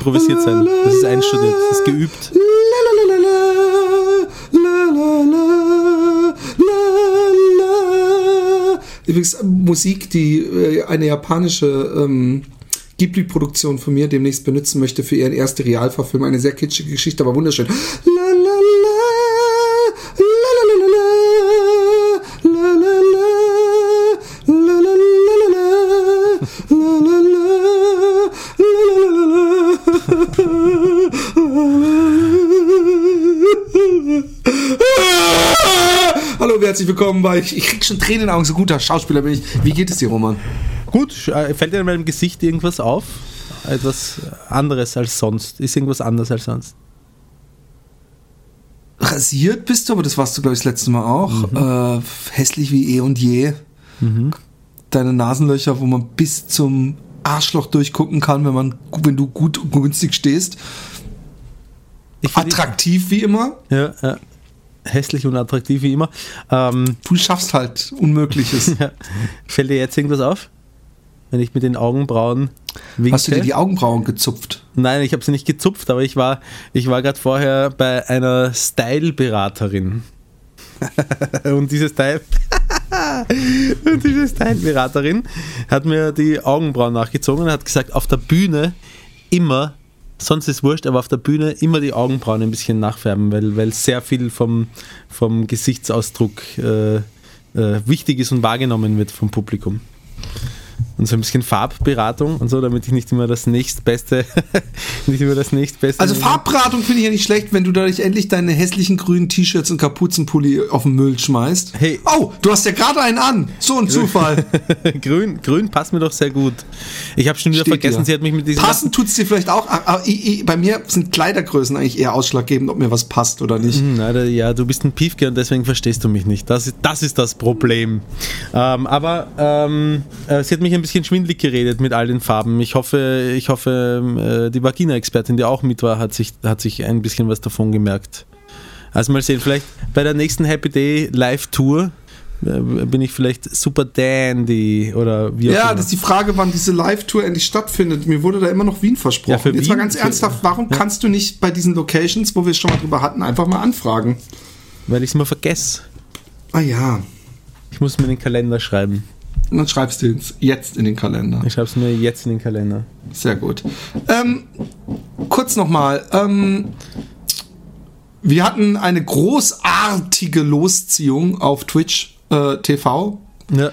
improvisiert sein. Das ist einstudiert, das ist geübt. Übrigens Musik, die äh, eine japanische ähm, Ghibli-Produktion von mir demnächst benutzen möchte für ihren ersten Realverfilm. Eine sehr kitschige Geschichte, aber wunderschön. Herzlich willkommen bei. Ich, ich krieg schon Tränen in den Augen, so guter Schauspieler bin ich. Wie geht es dir, Roman? Gut, äh, fällt dir in meinem Gesicht irgendwas auf? Etwas anderes als sonst? Ist irgendwas anders als sonst? Rasiert bist du, aber das warst du, glaube ich, das letzte Mal auch. Äh, hässlich wie eh und je. Deine Nasenlöcher, wo man bis zum Arschloch durchgucken kann, wenn man, wenn du gut und günstig stehst. Ich Attraktiv wie immer. Ja, ja. Hässlich und attraktiv wie immer. Ähm, Du schaffst halt Unmögliches. ja. Fällt dir jetzt irgendwas auf? Wenn ich mit den Augenbrauen winke? Hast du dir die Augenbrauen gezupft? Nein, ich habe sie nicht gezupft, aber ich war, ich war gerade vorher bei einer Style-Beraterin. und diese Style. und diese Style-Beraterin hat mir die Augenbrauen nachgezogen und hat gesagt, auf der Bühne immer, sonst ist wurscht, aber auf der Bühne immer die Augenbrauen ein bisschen nachfärben, weil, weil sehr viel vom, vom Gesichtsausdruck äh, äh, wichtig ist und wahrgenommen wird vom Publikum. Und so ein bisschen Farbberatung und so, damit ich nicht immer das nächstbeste, nicht immer das nächstbeste. Also Farbberatung finde ich ja nicht schlecht, wenn du dadurch endlich deine hässlichen grünen T-Shirts und Kapuzenpulli auf den Müll schmeißt. Hey. Oh, du hast ja gerade einen an. So ein Zufall. grün, grün passt mir doch sehr gut. Ich habe schon wieder Steht vergessen, dir. sie hat mich mit diesem Passen tut's dir vielleicht auch. Aber ich, ich, bei mir sind Kleidergrößen eigentlich eher ausschlaggebend, ob mir was passt oder nicht. Hm, Alter, ja, du bist ein Piefke und deswegen verstehst du mich nicht. Das ist das, ist das Problem. Ähm, aber ähm, äh, sie hat mich ein bisschen schwindlig geredet mit all den Farben. Ich hoffe, ich hoffe, äh, die Vagina-Expertin, die auch mit war, hat sich, hat sich ein bisschen was davon gemerkt. Also mal sehen, vielleicht bei der nächsten Happy Day Live-Tour äh, bin ich vielleicht super dandy oder wie auch Ja, immer. das ist die Frage, wann diese Live-Tour endlich stattfindet. Mir wurde da immer noch Wien versprochen. Ja, für Jetzt mal Wien- ganz für- ernsthaft, warum Ja. kannst du nicht bei diesen Locations, wo wir es schon mal drüber hatten, einfach mal anfragen? Weil ich es immer vergesse. Ah ja, Ich muss mir den Kalender schreiben. Und dann schreibst du es jetzt in den Kalender. Ich schreibe es mir jetzt in den Kalender. Sehr gut. Ähm, kurz nochmal. Ähm, wir hatten eine großartige Losziehung auf Twitch äh, TV. Ja.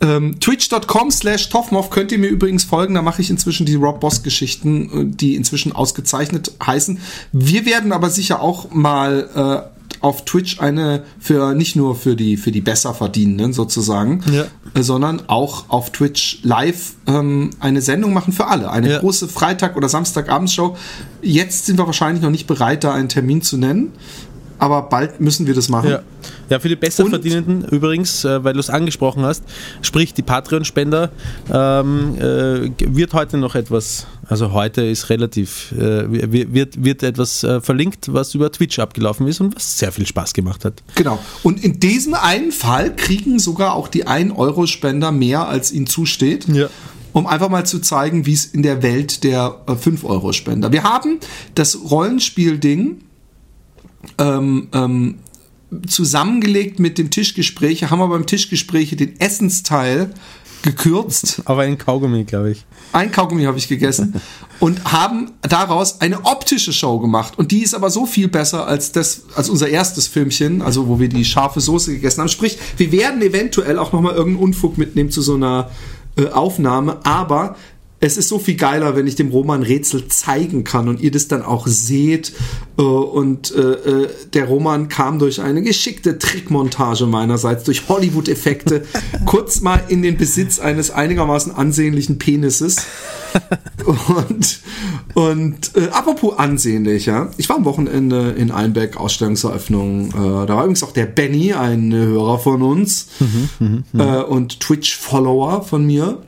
Ähm, Twitch.com slash Toffmoff könnt ihr mir übrigens folgen. Da mache ich inzwischen die Rob Boss Geschichten, äh, die inzwischen ausgezeichnet heißen. Wir werden aber sicher auch mal äh, auf Twitch eine für nicht nur für die für die Besserverdienenden sozusagen, Ja. äh, sondern auch auf Twitch live ähm, eine Sendung machen für alle. Eine Ja. große Freitag- oder Samstagabendshow. Jetzt sind wir wahrscheinlich noch nicht bereit, da einen Termin zu nennen. Aber bald müssen wir das machen. Ja, ja für die Besserverdienenden übrigens, äh, weil du es angesprochen hast, sprich die Patreon-Spender, ähm, äh, wird heute noch etwas, also heute ist relativ, äh, wird, wird etwas äh, verlinkt, was über Twitch abgelaufen ist und was sehr viel Spaß gemacht hat. Genau. Und in diesem einen Fall kriegen sogar auch die 1-Euro-Spender mehr, als ihnen zusteht. Ja um einfach mal zu zeigen, wie es in der Welt der 5-Euro-Spender. Wir haben das Rollenspiel-Ding ähm, ähm, zusammengelegt mit dem Tischgespräche, haben wir beim Tischgespräche den Essensteil gekürzt. Aber ein Kaugummi, glaube ich. Ein Kaugummi habe ich gegessen und haben daraus eine optische Show gemacht. Und die ist aber so viel besser als das, als unser erstes Filmchen, also wo wir die scharfe Soße gegessen haben. Sprich, wir werden eventuell auch nochmal irgendeinen Unfug mitnehmen zu so einer äh, Aufnahme, aber es ist so viel geiler, wenn ich dem Roman Rätsel zeigen kann und ihr das dann auch seht. Äh, und äh, äh, der Roman kam durch eine geschickte Trickmontage meinerseits, durch Hollywood-Effekte, kurz mal in den Besitz eines einigermaßen ansehnlichen Penises. Und, und äh, apropos ansehnlich, ja. Ich war am Wochenende in Einbeck, Ausstellungseröffnung. Äh, da war übrigens auch der Benny, ein Hörer von uns mhm, mh, mh. Äh, und Twitch-Follower von mir.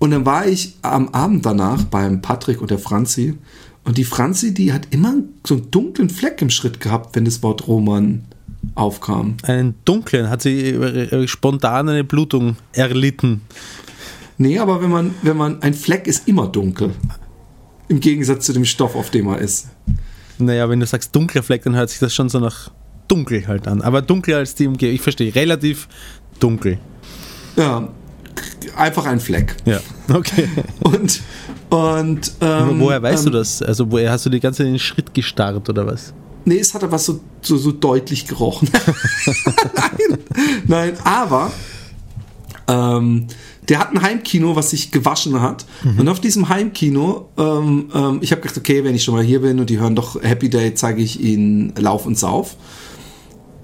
Und dann war ich am Abend danach beim Patrick und der Franzi. Und die Franzi, die hat immer so einen dunklen Fleck im Schritt gehabt, wenn das Wort Roman aufkam. Einen dunklen? Hat sie äh, spontan eine Blutung erlitten? Nee, aber wenn man, wenn man, ein Fleck ist immer dunkel. Im Gegensatz zu dem Stoff, auf dem er ist. Naja, wenn du sagst dunkler Fleck, dann hört sich das schon so nach dunkel halt an. Aber dunkler als die Umgebung. Ich verstehe, relativ dunkel. Ja, einfach ein Fleck. Ja, okay. Und, und ähm, woher weißt ähm, du das? Also woher hast du die ganze Zeit den Schritt gestarrt oder was? Nee, es hat aber so, so, so deutlich gerochen. nein, nein, aber ähm, der hat ein Heimkino, was sich gewaschen hat. Mhm. Und auf diesem Heimkino, ähm, ähm, ich habe gedacht, okay, wenn ich schon mal hier bin und die hören doch Happy Day, zeige ich ihnen Lauf und Sauf.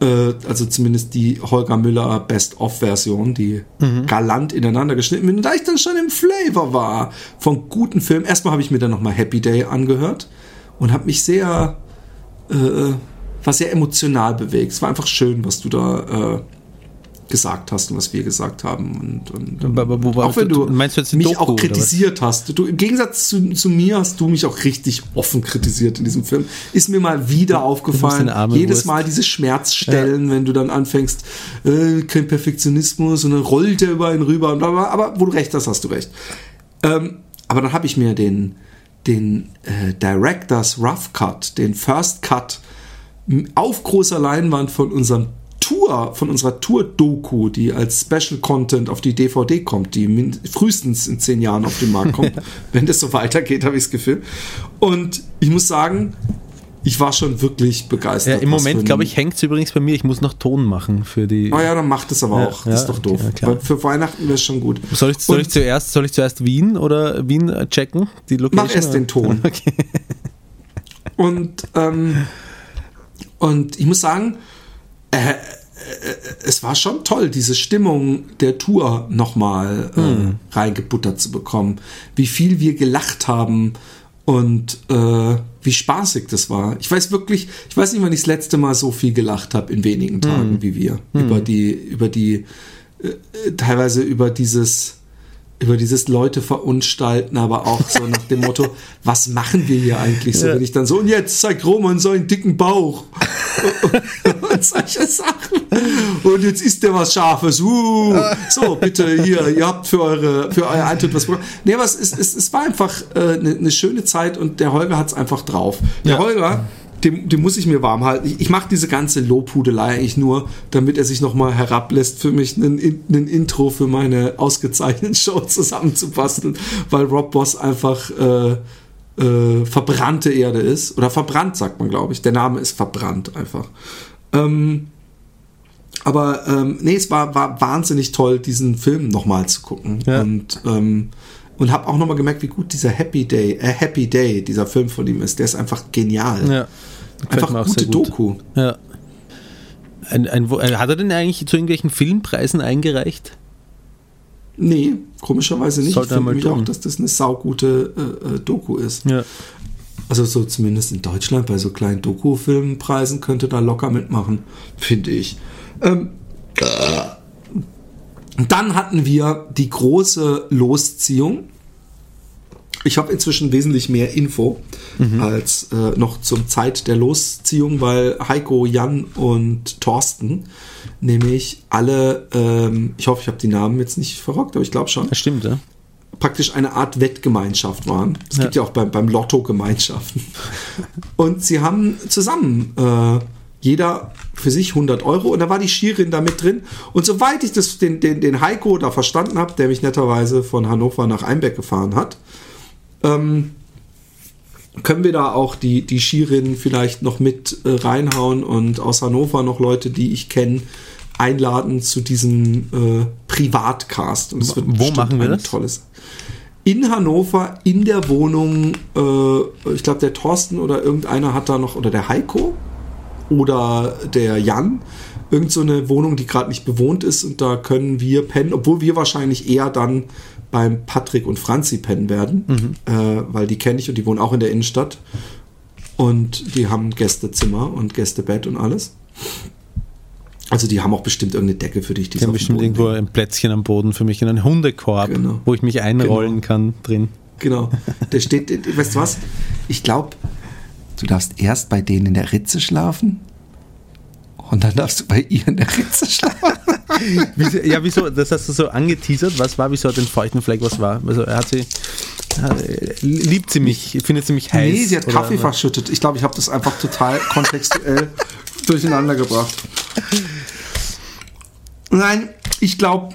Äh, also zumindest die Holger Müller Best-of-Version, die mhm. galant ineinander geschnitten wird. Und da ich dann schon im Flavor war von guten Filmen, erstmal habe ich mir dann nochmal Happy Day angehört und habe mich sehr, äh, war sehr emotional bewegt. Es war einfach schön, was du da äh, gesagt hast und was wir gesagt haben. Und, und, aber, aber, auch wenn du, meinst du mich Doku, auch kritisiert hast. Du, Im Gegensatz zu, zu, mir hast du mich auch richtig offen kritisiert in diesem Film. Ist mir mal wieder aufgefallen. Jedes Mal diese Schmerzstellen, ja. wenn du dann anfängst, äh, kein Perfektionismus und dann rollt er über einen rüber. Und bla bla, aber wo du recht hast, hast du recht. Ähm, aber dann habe ich mir den, den äh, Directors Rough Cut, den First Cut auf großer Leinwand von unserem Tour, von unserer Tour-Doku, die als Special Content auf die DVD kommt, die frühestens in zehn Jahren auf den Markt kommt, wenn das so weitergeht, habe ich das Gefühl. Und ich muss sagen, ich war schon wirklich begeistert. Ja, Im Moment, glaube ich, hängt es übrigens bei mir. Ich muss noch Ton machen für die. Oh ja, dann macht es aber ja, auch. Das ist doch doof. Okay, für Weihnachten wäre es schon gut. Soll ich, soll, ich zuerst, soll ich zuerst Wien oder Wien checken? Die Location? Mach erst den Ton. Okay. Und, ähm, und ich muss sagen, äh, äh, es war schon toll, diese Stimmung der Tour nochmal äh, hm. reingebuttert zu bekommen. Wie viel wir gelacht haben und äh, wie spaßig das war. Ich weiß wirklich, ich weiß nicht, wann ich das letzte Mal so viel gelacht habe in wenigen Tagen hm. wie wir. Hm. Über die, über die, äh, teilweise über dieses über dieses Leute verunstalten, aber auch so nach dem Motto, was machen wir hier eigentlich so, ja. wenn ich dann so, und jetzt zeigt Roman so einen dicken Bauch und, solche Sachen. Und jetzt isst der was Scharfes. Uh, so, bitte hier, ihr habt für eure für euer Eintritt was bekommen. Nee, aber es, es, es war einfach eine äh, ne schöne Zeit und der Holger hat es einfach drauf. Der ja. Holger dem, dem muss ich mir warm halten. Ich, ich mache diese ganze Lobhudelei eigentlich nur, damit er sich nochmal herablässt, für mich ein Intro für meine ausgezeichnete Show zusammenzubasteln, weil Rob Boss einfach äh, äh, verbrannte Erde ist. Oder verbrannt, sagt man, glaube ich. Der Name ist verbrannt einfach. Ähm, aber ähm, nee, es war, war wahnsinnig toll, diesen Film nochmal zu gucken. Ja. Und ähm, und habe auch nochmal gemerkt, wie gut dieser Happy Day, äh, Happy Day, dieser Film von ihm ist. Der ist einfach genial. Ja. Einfach gute gut. Doku. Ja. Ein, ein, äh, hat er denn eigentlich zu irgendwelchen Filmpreisen eingereicht? Nee, komischerweise nicht. Sollte ich finde auch, dass das eine saugute äh, äh, Doku ist. Ja. Also so zumindest in Deutschland bei so kleinen Doku-Filmpreisen könnte da locker mitmachen, finde ich. Ähm, dann hatten wir die große Losziehung. Ich habe inzwischen wesentlich mehr Info mhm. als äh, noch zum Zeit der Losziehung, weil Heiko, Jan und Thorsten nämlich alle, ähm, ich hoffe, ich habe die Namen jetzt nicht verrockt, aber ich glaube schon. Das stimmt, ja praktisch eine Art Wettgemeinschaft waren. Es ja. gibt ja auch beim, beim Lotto Gemeinschaften. Und sie haben zusammen äh, jeder für sich 100 Euro und da war die Schirin da mit drin. Und soweit ich das, den, den, den Heiko da verstanden habe, der mich netterweise von Hannover nach Einbeck gefahren hat, ähm, können wir da auch die, die Schirin vielleicht noch mit äh, reinhauen und aus Hannover noch Leute, die ich kenne, einladen zu diesem äh, Privatcast. Und das wird Wo machen wir das? Tolles. In Hannover, in der Wohnung, äh, ich glaube, der Thorsten oder irgendeiner hat da noch, oder der Heiko oder der Jan, irgend so eine Wohnung, die gerade nicht bewohnt ist und da können wir pennen, obwohl wir wahrscheinlich eher dann beim Patrick und Franzi pennen werden, mhm. äh, weil die kenne ich und die wohnen auch in der Innenstadt und die haben Gästezimmer und Gästebett und alles. Also die haben auch bestimmt irgendeine Decke für dich. Die, die haben bestimmt irgendwo ein Plätzchen am Boden für mich in einen Hundekorb, genau. wo ich mich einrollen genau. kann drin. Genau. Der steht, weißt du was? Ich glaube, du darfst erst bei denen in der Ritze schlafen und dann darfst du bei ihr in der Ritze schlafen. ja, wieso? Das hast du so angeteasert. Was war? Wieso den feuchten Fleck? Was war? Also er hat sie. Liebt sie mich? Findet sie mich heiß? Nee, sie hat Kaffee oder? verschüttet. Ich glaube, ich habe das einfach total kontextuell durcheinander gebracht. Nein, ich glaube,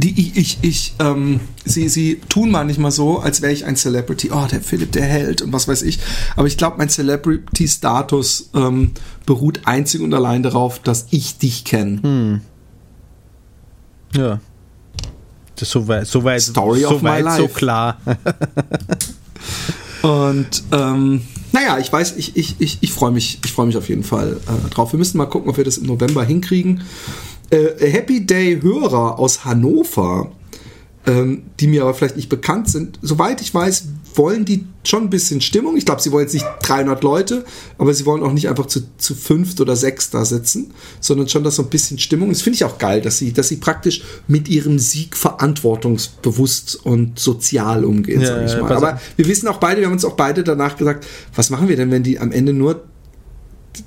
die, ich, ich, ich ähm, sie, sie tun manchmal so, als wäre ich ein Celebrity. Oh, der Philipp, der Held und was weiß ich. Aber ich glaube, mein Celebrity-Status ähm, beruht einzig und allein darauf, dass ich dich kenne. Hm. Ja. Das ist soweit, soweit, Story so, weit, so klar. und ähm, naja, ich weiß, ich, ich, ich, ich freue mich, ich mich auf jeden Fall äh, drauf. Wir müssen mal gucken, ob wir das im November hinkriegen. Äh, Happy Day Hörer aus Hannover ähm, die mir aber vielleicht nicht bekannt sind. Soweit ich weiß, wollen die schon ein bisschen Stimmung. Ich glaube, sie wollen jetzt nicht 300 Leute, aber sie wollen auch nicht einfach zu, zu fünft oder sechs da sitzen, sondern schon, dass so ein bisschen Stimmung. Das finde ich auch geil, dass sie, dass sie praktisch mit ihrem Sieg verantwortungsbewusst und sozial umgehen, ja, sage ich mal. Aber wir wissen auch beide, wir haben uns auch beide danach gesagt, was machen wir denn, wenn die am Ende nur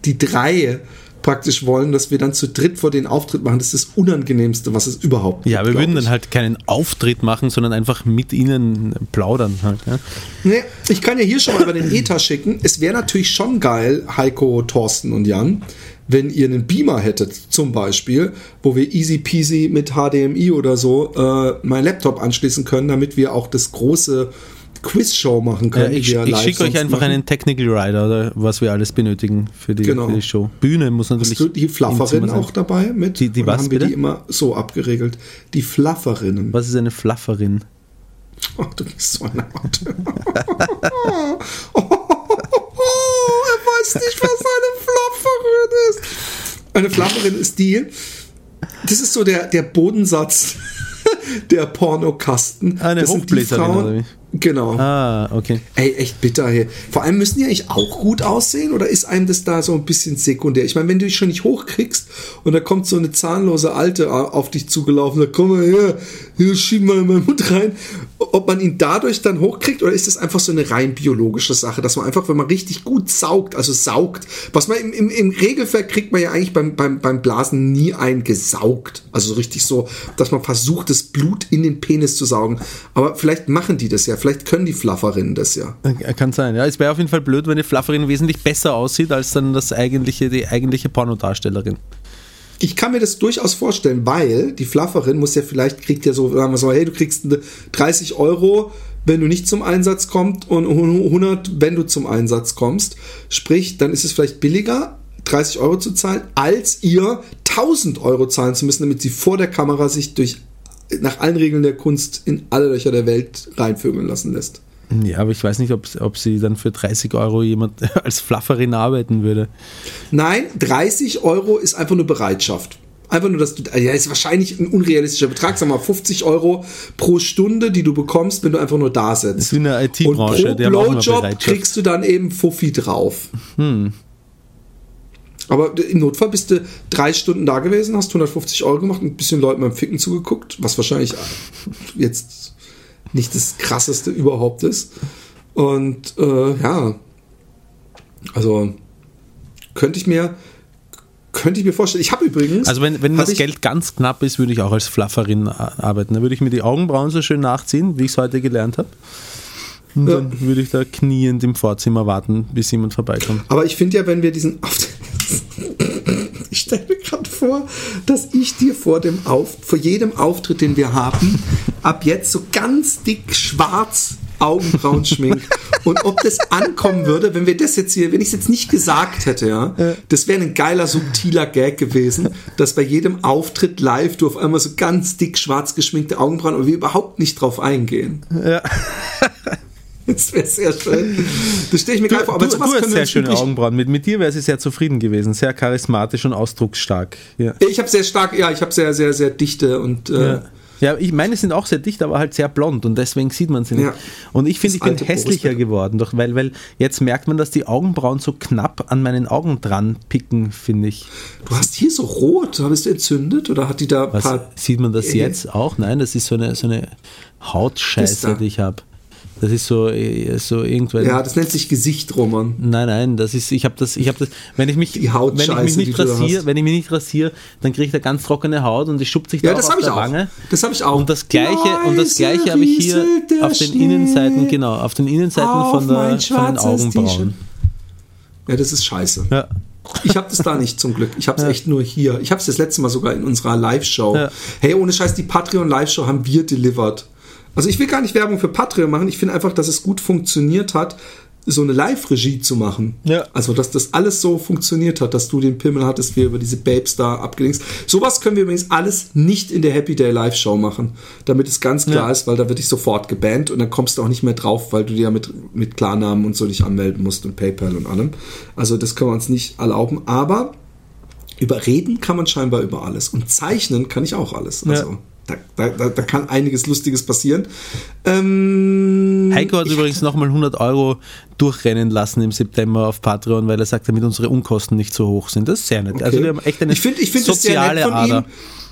die drei praktisch wollen, dass wir dann zu dritt vor den Auftritt machen. Das ist das Unangenehmste, was es überhaupt gibt. Ja, wir würden ich. dann halt keinen Auftritt machen, sondern einfach mit ihnen plaudern halt. Ja. Nee, ich kann ja hier schon mal über den Ether schicken. Es wäre natürlich schon geil, Heiko, Thorsten und Jan, wenn ihr einen Beamer hättet, zum Beispiel, wo wir easy peasy mit HDMI oder so äh, mein Laptop anschließen können, damit wir auch das große Quizshow machen können. Ja, ich, ich schicke euch einfach machen. einen Technical Rider, oder was wir alles benötigen für die, genau. für die Show. Bühne muss natürlich. Hast du die Flufferin auch dabei mit? Die, die was, haben bitte? wir die immer so abgeregelt? Die Flufferinnen. Was ist eine Flufferin? Oh, du bist so eine Art. oh, oh, oh, er weiß nicht, was eine Flufferin ist. Eine Flufferin ist die, das ist so der, der Bodensatz der Pornokasten. Eine das sind die Frauen, Genau. Ah, okay. Ey, echt bitter hier. Vor allem müssen die eigentlich auch gut aussehen oder ist einem das da so ein bisschen sekundär? Ich meine, wenn du dich schon nicht hochkriegst und da kommt so eine zahnlose Alte auf dich zugelaufen, da komm mal her, hier schieb mal in meinen Mund rein. Ob man ihn dadurch dann hochkriegt oder ist das einfach so eine rein biologische Sache, dass man einfach, wenn man richtig gut saugt, also saugt, was man im, im, im Regelfall kriegt man ja eigentlich beim, beim, beim Blasen nie eingesaugt. Also so richtig so, dass man versucht, das Blut in den Penis zu saugen. Aber vielleicht machen die das ja Vielleicht können die Flufferinnen das ja. Kann sein, ja. Es wäre auf jeden Fall blöd, wenn die Flufferin wesentlich besser aussieht als dann das eigentliche, die eigentliche Pornodarstellerin. Ich kann mir das durchaus vorstellen, weil die Flufferin muss ja vielleicht, kriegt ja so, sagen wir so, hey, du kriegst 30 Euro, wenn du nicht zum Einsatz kommst und 100, wenn du zum Einsatz kommst. Sprich, dann ist es vielleicht billiger, 30 Euro zu zahlen, als ihr 1000 Euro zahlen zu müssen, damit sie vor der Kamera sich durch nach allen Regeln der Kunst in alle Löcher der Welt reinvögeln lassen lässt. Ja, aber ich weiß nicht, ob, ob sie dann für 30 Euro jemand als Flufferin arbeiten würde. Nein, 30 Euro ist einfach nur Bereitschaft. Einfach nur, dass du, ja, ist wahrscheinlich ein unrealistischer Betrag, sag mal 50 Euro pro Stunde, die du bekommst, wenn du einfach nur da sitzt. Das ist wie in der Und IT-Branche, immer Blowjob kriegst du dann eben Fuffi drauf. Aber im Notfall bist du drei Stunden da gewesen, hast 150 Euro gemacht, ein bisschen Leuten beim Ficken zugeguckt, was wahrscheinlich jetzt nicht das krasseste überhaupt ist. Und äh, ja, also könnte ich mir könnte ich mir vorstellen. Ich habe übrigens. Also wenn, wenn das Geld ganz knapp ist, würde ich auch als Flufferin a- arbeiten. Dann würde ich mir die Augenbrauen so schön nachziehen, wie ich es heute gelernt habe. Und Ja. dann würde ich da kniend im Vorzimmer warten, bis jemand vorbeikommt. Aber ich finde ja, wenn wir diesen. Ich stelle mir gerade vor, dass ich dir vor dem Auf, vor jedem Auftritt, den wir haben, ab jetzt so ganz dick schwarz Augenbrauen schmink. Und ob das ankommen würde, wenn wir das jetzt hier, wenn ich es jetzt nicht gesagt hätte, ja, das wäre ein geiler, subtiler Gag gewesen, dass bei jedem Auftritt live du auf einmal so ganz dick schwarz geschminkte Augenbrauen und wir überhaupt nicht drauf eingehen. Ja. Das wäre sehr schön. Das stelle ich mir geil vor. Aber du, sowas du hast sehr schöne Augenbrauen. Mit, mit dir wäre sie sehr zufrieden gewesen. Sehr charismatisch und ausdrucksstark. Ja. Ich habe sehr stark, ja, ich habe sehr, sehr, sehr dichte und äh, Ja. Ja, ich meine, sind auch sehr dicht, aber halt sehr blond und deswegen sieht man sie nicht. Ja. Und ich finde, ich bin hässlicher Boris, geworden, doch, weil, weil jetzt merkt man, dass die Augenbrauen so knapp an meinen Augen dran picken, finde ich. du hast hier so rot. Bist du entzündet oder hat die da Was, sieht man das jetzt auch? Nein, das ist so eine, so eine Hautscheiße, die ich habe. Das ist so, äh, so irgendwann. Ja, das nennt sich Gesicht, Roman. Nein, nein, das ist, ich habe das, ich habe das, wenn ich mich, Die wenn ich mich nicht rasiere, wenn ich mich nicht rasiere, dann kriege ich da ganz trockene Haut und die schuppt sich da Ja, auch das auf ich der auch. Wange. Das habe ich auch. Und das gleiche, und das Leise gleiche habe ich hier auf den Schnee Innenseiten, genau, auf den Innenseiten auf von, der, von den Augenbrauen. Ja, das ist scheiße. Ja. Ich habe das da nicht zum Glück. Ich habe es echt nur hier. Ich habe es das letzte Mal sogar in unserer Live-Show. Ja. Hey, ohne Scheiß, die Patreon-Live-Show haben wir delivered. Also ich will gar nicht Werbung für Patreon machen. Ich finde einfach, dass es gut funktioniert hat, so eine Live-Regie zu machen. Ja. Also, dass das alles so funktioniert hat, dass du den Pimmel hattest, wir über diese Babes da abgelinkt. Sowas können wir übrigens alles nicht in der Happy Day Live-Show machen, damit es ganz klar Ja. ist, weil da wird ich sofort gebannt und dann kommst du auch nicht mehr drauf, weil du dir ja mit, mit Klarnamen und so dich anmelden musst und PayPal und allem. Also das können wir uns nicht erlauben, aber überreden kann man scheinbar über alles und zeichnen kann ich auch alles. Also Ja. Da, da, da, kann einiges Lustiges passieren. Ähm, Heiko hat übrigens nochmal 100 Euro durchrennen lassen im September auf Patreon, weil er sagt, damit unsere Unkosten nicht so hoch sind. Das ist sehr nett. Also wir haben echt eine ich finde ich find soziale nett von Ader. ihm.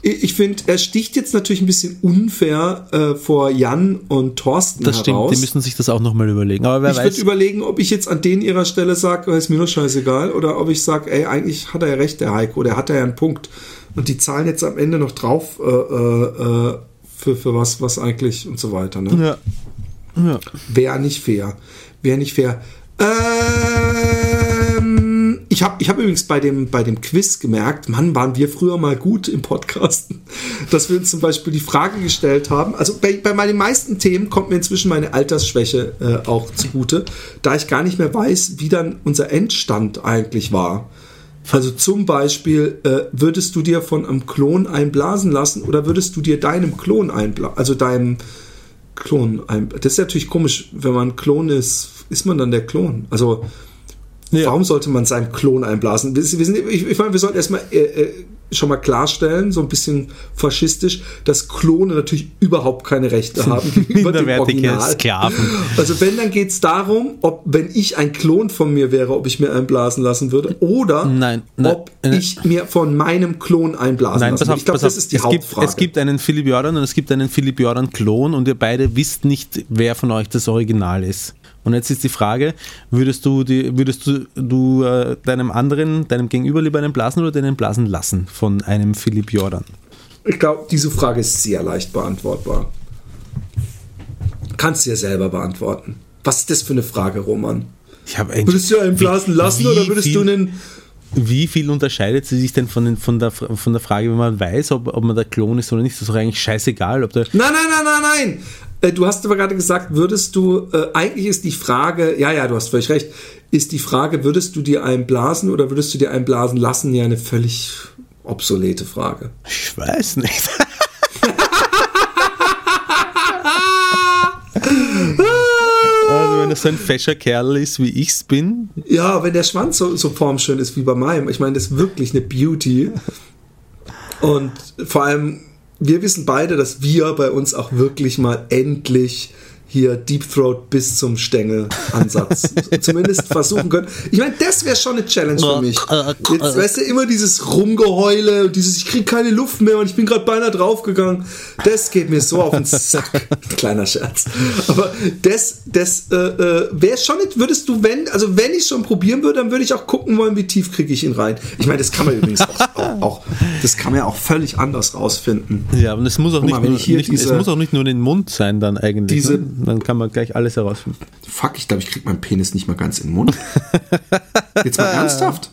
Ich finde, er sticht jetzt natürlich ein bisschen unfair äh, vor Jan und Thorsten Das stimmt, heraus. die müssen sich das auch nochmal überlegen. Aber wer ich würde überlegen, ob ich jetzt an denen ihrer Stelle sage, ist mir doch scheißegal, oder ob ich sage, ey, eigentlich hat er ja recht, der Heiko, der hat ja einen Punkt. Und die zahlen jetzt am Ende noch drauf äh, äh, äh, für, für was, was eigentlich und so weiter. Ne? ja. Ja. Wäre nicht fair. Wäre nicht fair. Ähm, ich habe ich hab übrigens bei dem, bei dem Quiz gemerkt, Mann, waren wir früher mal gut im Podcasten, dass wir uns zum Beispiel die Frage gestellt haben. Also bei, bei meinen meisten Themen kommt mir inzwischen meine Altersschwäche äh, auch zugute, da ich gar nicht mehr weiß, wie dann unser Endstand eigentlich war. Also zum Beispiel, äh, würdest du dir von einem Klon einblasen lassen oder würdest du dir deinem Klon einblasen, also deinem Klon einblasen? Das ist natürlich komisch, wenn man Klon ist, ist man dann der Klon? Also Ja. warum sollte man seinen Klon einblasen? Wir, wir sind, ich, ich meine, wir sollten erstmal äh, äh, schon mal klarstellen, so ein bisschen faschistisch, dass Klone natürlich überhaupt keine Rechte haben gegenüber dem Minderwertige Original. Sklaven. Also wenn, dann geht es darum, ob, wenn ich ein Klon von mir wäre, ob ich mir einblasen lassen würde oder Nein, nein, ob nein. ich mir von meinem Klon einblasen Nein, lassen würde. Ich glaube, das ist die es gibt, Hauptfrage. es gibt einen Philipp Jordan und es gibt einen Philipp Jordan-Klon und ihr beide wisst nicht, wer von euch das Original ist. Und jetzt ist die Frage, würdest du, die, würdest du, du äh, deinem anderen, deinem Gegenüber lieber einen blasen oder den blasen lassen von einem Philipp Jordan? Ich glaube, diese Frage ist sehr leicht beantwortbar. Kannst du dir selber beantworten. Was ist das für eine Frage, Roman? Ich Würdest du einen blasen lassen oder würdest du einen. Wie viel unterscheidet sie sich denn von, den, von, der, von der Frage, wenn man weiß, ob, ob man der Klon ist oder nicht? Das ist doch eigentlich scheißegal, ob der. Nein, nein, nein, nein, nein! Äh, Du hast aber gerade gesagt, würdest du, äh, eigentlich ist die Frage, ja, ja, du hast völlig recht, ist die Frage, würdest du dir einen blasen oder würdest du dir einen blasen lassen, ja eine völlig obsolete Frage. Ich weiß nicht. Also wenn das so ein fescher Kerl ist, wie ich's bin, Ja, wenn der Schwanz so, so formschön ist wie bei meinem, ich meine, das ist wirklich eine Beauty. Und vor allem, wir wissen beide, dass wir bei uns auch wirklich mal endlich hier Deep Throat bis zum Stängel-Ansatz zumindest versuchen können. Ich meine, das wäre schon eine Challenge für mich. Jetzt weißt du, immer dieses Rumgeheule und dieses, ich kriege keine Luft mehr und ich bin gerade beinahe draufgegangen. Das geht mir so auf den Sack. Kleiner Scherz. Aber das, das äh, äh, wäre schon nicht, würdest du, wenn, also wenn ich schon probieren würde, dann würde ich auch gucken wollen, wie tief kriege ich ihn rein. Ich meine, das kann man übrigens auch, auch, auch, das kann man ja auch völlig anders rausfinden. Ja, und es muss auch, Guck nicht, mal, nur, nicht, diese- es muss auch nicht nur den Mund sein dann eigentlich. Diese- ne? Dann kann man gleich alles herausfinden. Fuck, ich glaube, ich kriege meinen Penis nicht mal ganz in den Mund. Jetzt mal ernsthaft?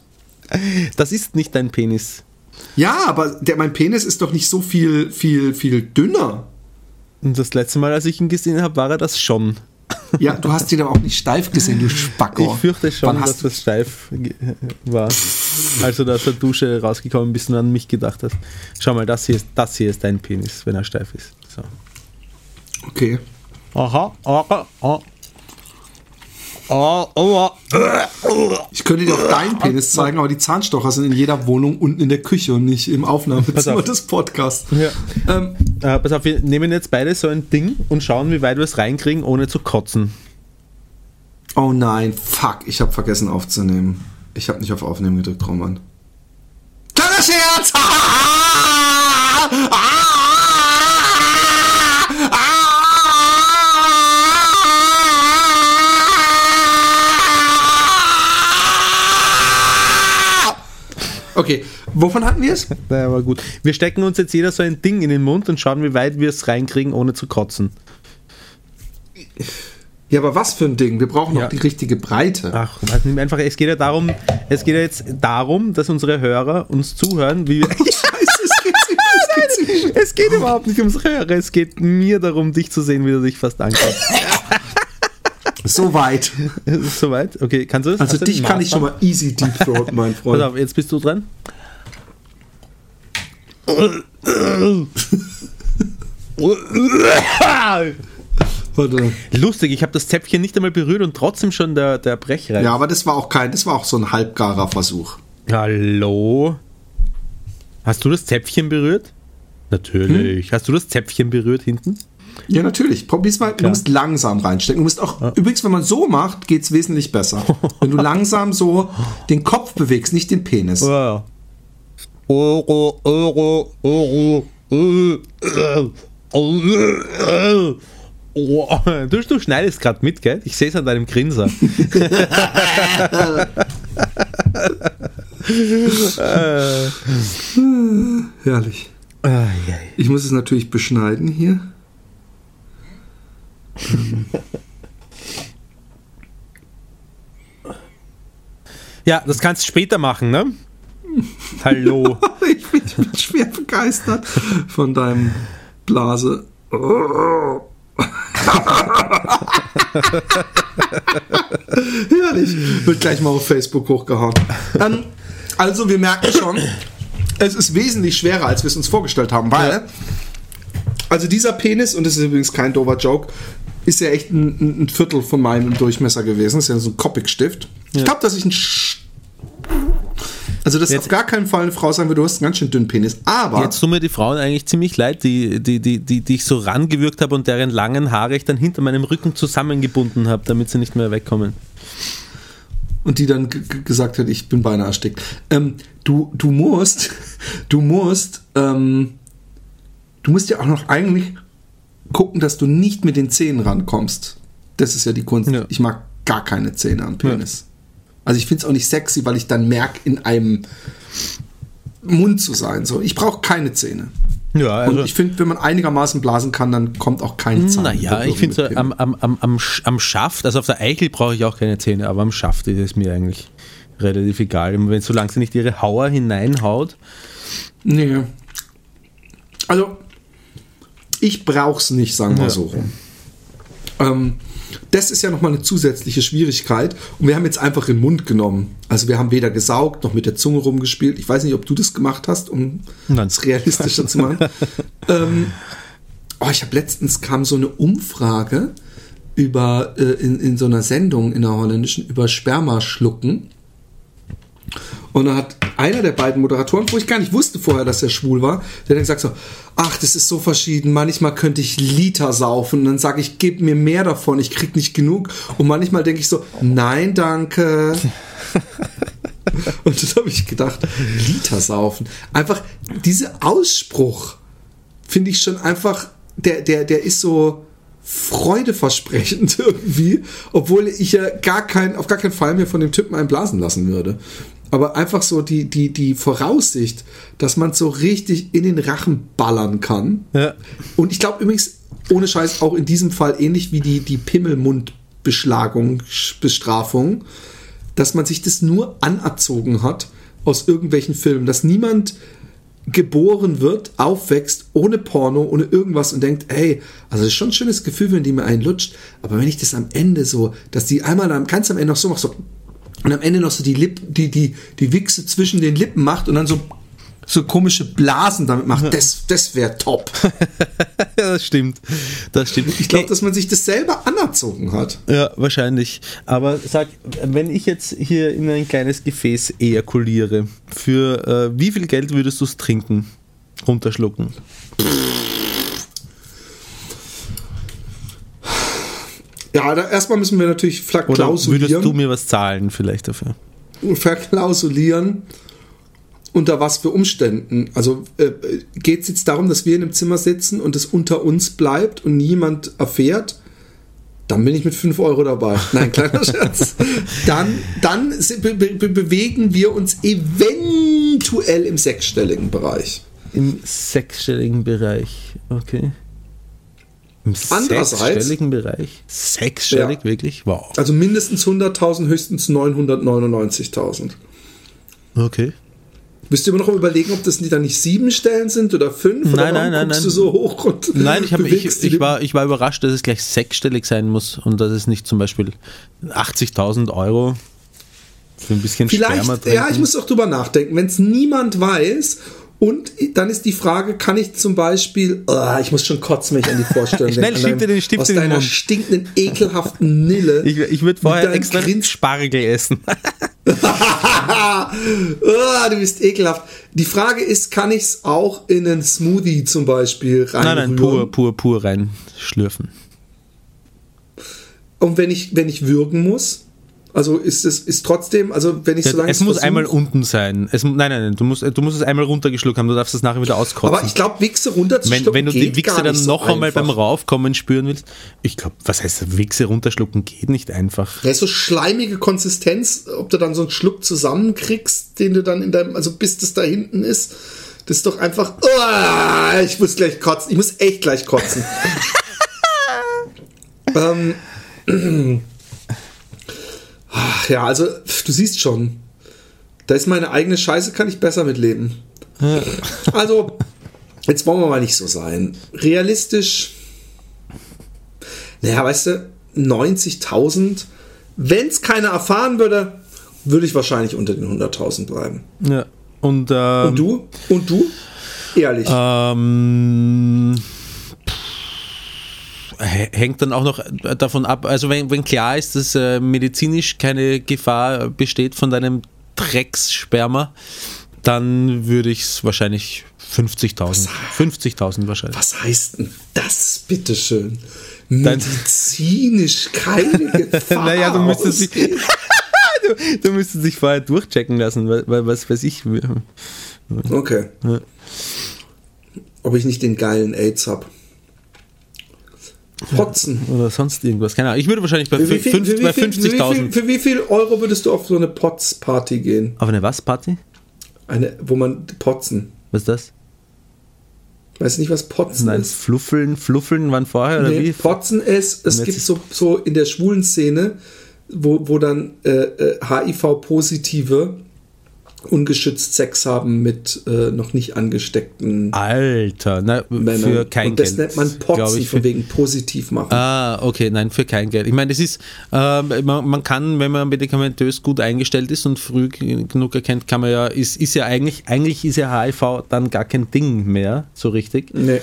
Das ist nicht dein Penis. Ja, aber der, mein Penis ist doch nicht so viel, viel, viel dünner. Und das letzte Mal, als ich ihn gesehen habe, war er das schon. Ja, du hast ihn aber auch nicht steif gesehen, du Spacko. Ich fürchte schon, dass das steif war. Als du da aus der Dusche rausgekommen bist und an mich gedacht hast. Schau mal, das hier ist, das hier ist dein Penis, wenn er steif ist. So. Okay. Aha, aha, aha. Oh, oh, Ich könnte dir auch deinen Penis zeigen, aber die Zahnstocher sind in jeder Wohnung unten in der Küche und nicht im Aufnahmezimmer auf. des Podcasts. Ja. Ähm, Äh, pass auf, wir nehmen jetzt beide so ein Ding und schauen, wie weit wir es reinkriegen, ohne zu kotzen. oh nein, fuck, ich habe vergessen aufzunehmen. Ich habe nicht auf Aufnehmen gedrückt, Roman. Kleiner Scherz! Okay, wovon hatten wir es? Naja, aber gut. Wir stecken uns jetzt jeder so ein Ding in den Mund und schauen, wie weit wir es reinkriegen, ohne zu kotzen. Ja, aber was für ein Ding? Wir brauchen Ja. noch die richtige Breite. Ach, was nimm einfach, es geht ja darum, es geht ja jetzt darum, dass unsere Hörer uns zuhören, wie wir. Scheiße, es geht ziemlich, es geht ziemlich es geht überhaupt nicht ums Hörer, es geht mir darum, dich zu sehen, wie du dich fast ankommst. So weit. Ist es soweit? Okay, kannst du das? Also Hast dich kann ich schon mal easy deep throat, mein Pass Freund. auf, jetzt bist du dran. Warte. Lustig, ich habe das Zäpfchen nicht einmal berührt und trotzdem schon der, der Brechreiz. Ja, aber das war auch kein, das war auch so ein halbgarer Versuch. Hallo? Hast du das Zäpfchen berührt? Natürlich. Hast du das Zäpfchen berührt hinten? Ja, natürlich. Probier's mal. Du musst langsam reinstecken. Du musst auch, übrigens, wenn man so macht, geht's wesentlich besser. wenn du langsam so den Kopf bewegst, nicht den Penis. Ja. Euro, Euro, Euro, Euro. Du, du schneidest gerade mit, gell? Ich sehe es an deinem Grinser. Herrlich. Ich muss es natürlich beschneiden hier. Ja, das kannst du später machen, ne? Hallo. Ich bin, ich bin schwer begeistert von deinem Blase. Herrlich. Wird gleich mal auf Facebook hochgehauen. Ähm, also, wir merken schon, es ist wesentlich schwerer, als wir es uns vorgestellt haben, weil, also dieser Penis, und das ist übrigens kein dover Joke, ist ja echt ein, ein- Viertel von meinem Durchmesser gewesen. ist ja so ein Copic-Stift. Ich glaube, dass ich ein Sch also, dass Jetzt- auf gar keinen Fall eine Frau sagen würde, du hast einen ganz schön dünnen Penis. Aber Jetzt tun mir die Frauen eigentlich ziemlich leid, die, die, die, die, die ich so rangewürgt habe und deren langen Haare ich dann hinter meinem Rücken zusammengebunden habe, damit sie nicht mehr wegkommen. und die dann gesagt hat, ich bin beinahe erstickt. Ähm, du, du musst, du musst, ähm, du musst ja auch noch eigentlich gucken, dass du nicht mit den Zähnen rankommst. Das ist ja die Kunst. Ja. Ich mag gar keine Zähne am Penis. Also ich finde es auch nicht sexy, weil ich dann merke, in einem Mund zu sein. So, ich brauche keine Zähne. Ja, Und ich finde, wenn man einigermaßen blasen kann, dann kommt auch kein Zahn. Naja, ich finde so am, am, am, am, Sch- am Schaft, also auf der Eichel brauche ich auch keine Zähne, aber am Schaft ist es mir eigentlich relativ egal. Wenn solange sie nicht ihre Hauer hineinhaut. Nee. Also, ich brauch's nicht, sagen wir Ja. so rum. Ähm, das ist ja nochmal eine zusätzliche Schwierigkeit. Und wir haben jetzt einfach in den Mund genommen. Also wir haben weder gesaugt noch mit der Zunge rumgespielt. Ich weiß nicht, ob du das gemacht hast, um es realistischer zu machen. ähm, oh, ich habe letztens kam so eine Umfrage über äh, in, in so einer Sendung in der holländischen über Sperma schlucken. Und da hat einer der beiden Moderatoren, wo ich gar nicht wusste vorher, dass er schwul war, der dann gesagt so, ach, das ist so verschieden, manchmal könnte ich Liter saufen und dann sage ich, gib mir mehr davon, ich krieg nicht genug und manchmal denke ich so, nein, danke. und das habe ich gedacht, Liter saufen. Einfach dieser Ausspruch finde ich schon einfach, der, der, der ist so, freudeversprechend irgendwie, obwohl ich ja gar kein, auf gar keinen Fall mir von dem Typen einblasen lassen würde. Aber einfach so die, die, die Voraussicht, dass man so richtig in den Rachen ballern kann. Ja. Und ich glaube übrigens, ohne Scheiß, auch in diesem Fall ähnlich wie die, die Pimmelmundbeschlagung, Bestrafung, dass man sich das nur anerzogen hat aus irgendwelchen Filmen, dass niemand geboren wird, aufwächst, ohne Porno, ohne irgendwas und denkt, ey, also das ist schon ein schönes Gefühl, wenn die mir einen lutscht, aber wenn ich das am Ende so, dass die einmal am, ganz am Ende noch so macht, so, und am Ende noch so die Lip, die, die, die Wichse zwischen den Lippen macht und dann so, so komische Blasen damit macht, das, das wäre top. ja, das stimmt. Das stimmt. Ich glaube, dass man sich das selber anerzogen hat. Ja, wahrscheinlich. Aber sag, wenn ich jetzt hier in ein kleines Gefäß ejakuliere, für äh, wie viel Geld würdest du es trinken? Runterschlucken. Ja, da, erstmal müssen wir natürlich Oder verklausulieren. würdest du mir was zahlen vielleicht dafür? verklausulieren, unter was für Umständen. Also äh, geht es jetzt darum, dass wir in einem Zimmer sitzen und es unter uns bleibt und niemand erfährt? Dann bin ich mit 5 Euro dabei. Nein, kleiner Scherz. Dann, dann be be bewegen wir uns eventuell im sechsstelligen Bereich. Im sechsstelligen Bereich. Okay. Im sechsstelligen Bereich? Sechsstellig, Ja. wirklich? Wow. Also mindestens 100.000, höchstens 999.000. Okay. Müsst ihr immer noch überlegen, ob das nicht dann nicht sieben Stellen sind oder fünf? oder Nein, warum nein, nein, nein. du so hoch und Nein, ich, hab, ich, ich, war, ich war überrascht, dass es gleich sechsstellig sein muss und dass es nicht zum Beispiel 80.000 Euro für ein bisschen Vielleicht, ja, ich muss auch drüber nachdenken. Wenn es niemand weiß und dann ist die Frage, kann ich zum Beispiel, ah, ich muss schon kotzen, wenn ich an die Vorstellung Schnell, denke, an dir den Stift aus in den deiner Mund. stinkenden, ekelhaften Nille. Ich, ich würde vorher deinem extra Grins- Spargel essen. ah, du bist ekelhaft. Die Frage ist, kann ich es auch in einen Smoothie zum Beispiel nein, reinrühren? nein, pur, pur, pur reinschlürfen. Und wenn ich, wenn ich würgen muss? Also ist es ist trotzdem, also wenn ich so lange es muss versuch- einmal unten sein. Es, nein, nein, nein, du musst, du musst es einmal runtergeschluckt haben, du darfst es nachher wieder auskotzen. Aber ich glaube, Wichse runterzuschlucken wenn, wenn du die Wichse dann nicht so noch einmal beim. Raufkommen spüren willst, ich glaube, was heißt Wichse runterschlucken geht nicht einfach. Ja, ist so schleimige Konsistenz, ob du dann so einen Schluck zusammenkriegst, den du dann in deinem, also bis das da hinten ist, das ist doch einfach, Uah, ich muss gleich kotzen, ich muss echt gleich kotzen. ähm, ach ja, also du siehst schon, da ist meine eigene Scheiße, kann ich besser mitleben. Also, jetzt wollen wir mal nicht so sein. Realistisch, naja, weißt du, 90.000, wenn es keiner erfahren würde, würde ich wahrscheinlich unter den 100.000 bleiben. Ja. Und, ähm, Und du? Und du? Ehrlich. Ähm, hängt dann auch noch davon ab, also wenn, wenn klar ist, dass äh, medizinisch keine Gefahr besteht von deinem Dreckssperma, dann würde ich es wahrscheinlich 50.000. 50.000 wahrscheinlich. Was heißt denn das, bitteschön? Medizinisch keine Gefahr. Naja, du müsstest dich-. Du, du müsstest dich vorher durchchecken lassen, weil, weil was weiß ich. Okay. Ja. Ob ich nicht den geilen AIDS hab. Potzen. Oder sonst irgendwas. Keine Ahnung. Ich würde wahrscheinlich bei, Für wie fün- viel- fünf- für wie bei viel- für wie viel- 50.000. Für wie viel Euro würdest du auf so eine Potz-Party gehen? Auf eine was Party? Eine, wo man Potzen. Was ist das? Weißt du nicht, was Potzen Nein, ist? Fluffeln, Fluffeln waren vorher oder Nee, wie? Potzen ist, es gibt so, so in der schwulen Szene, wo, wo dann äh, äh, HIV-Positive ungeschützt Sex haben mit äh, noch nicht angesteckten Alter, na, Männern. für kein Und das Geld. nennt man Potzen, ich, von wegen positiv machen. Ah, okay, nein, für kein Geld. Ich meine, das ist, ähm, man, man kann, wenn man medikamentös gut eingestellt ist und früh genug erkennt, kann man ja, ist, ist ja eigentlich, eigentlich ist ja HIV dann gar kein Ding mehr, so richtig. Nee.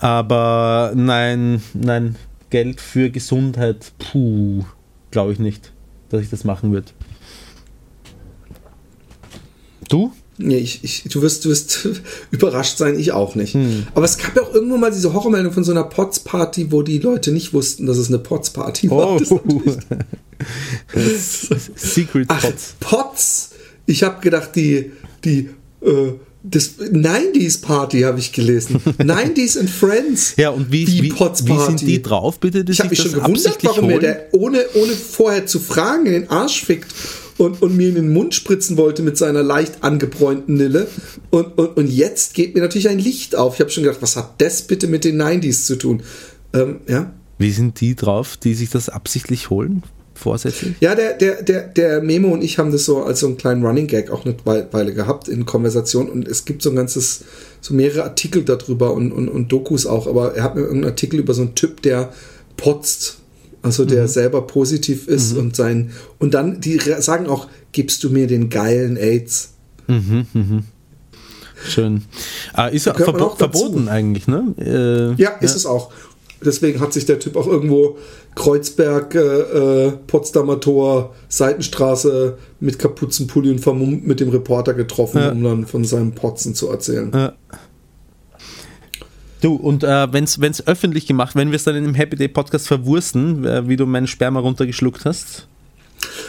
Aber nein, nein, Geld für Gesundheit, puh, glaube ich nicht, dass ich das machen würde. Du? Nee, ich, ich, du, wirst, du wirst überrascht sein, ich auch nicht. Hm. Aber es gab ja auch irgendwo mal diese Horrormeldung von so einer Potz-Party, wo die Leute nicht wussten, dass es eine Potz-Party war. Oh. Secret Ach, Potz. Potz. Ich habe gedacht, die, die äh, das 90s Party habe ich gelesen. 90s and Friends. Ja, und wie, wie, wie sind die drauf, bitte? ich habe mich schon gewundert, warum holen? mir der ohne, ohne vorher zu fragen in den Arsch fickt und, und mir in den Mund spritzen wollte mit seiner leicht angebräunten Nille. Und, und, und jetzt geht mir natürlich ein Licht auf. Ich habe schon gedacht, was hat das bitte mit den 90s zu tun? Ähm, ja. Wie sind die drauf, die sich das absichtlich holen? vorsätzlich? Ja, der, der, der, der Memo und ich haben das so als so einen kleinen Running Gag auch eine Weile gehabt in Konversation und es gibt so ein ganzes, so mehrere Artikel darüber und, und, und Dokus auch, aber er hat mir irgendeinen Artikel über so einen Typ, der potzt, also der mhm. selber positiv ist mhm. und sein, und dann, die sagen auch, gibst du mir den geilen AIDS? Mhm, mhm. Schön. Äh, ist ja verbo verboten eigentlich, ne? Äh, ja, ist ja. es auch. Deswegen hat sich der Typ auch irgendwo Kreuzberg, äh, äh, Potsdamer Tor, Seitenstraße mit Kapuzenpulli und vermummt mit dem Reporter getroffen, ja. um dann von seinem Potzen zu erzählen. Ja. Du, und äh, wenn es öffentlich gemacht, wenn wir es dann in dem Happy Day Podcast verwursten, äh, wie du meinen Sperma runtergeschluckt hast?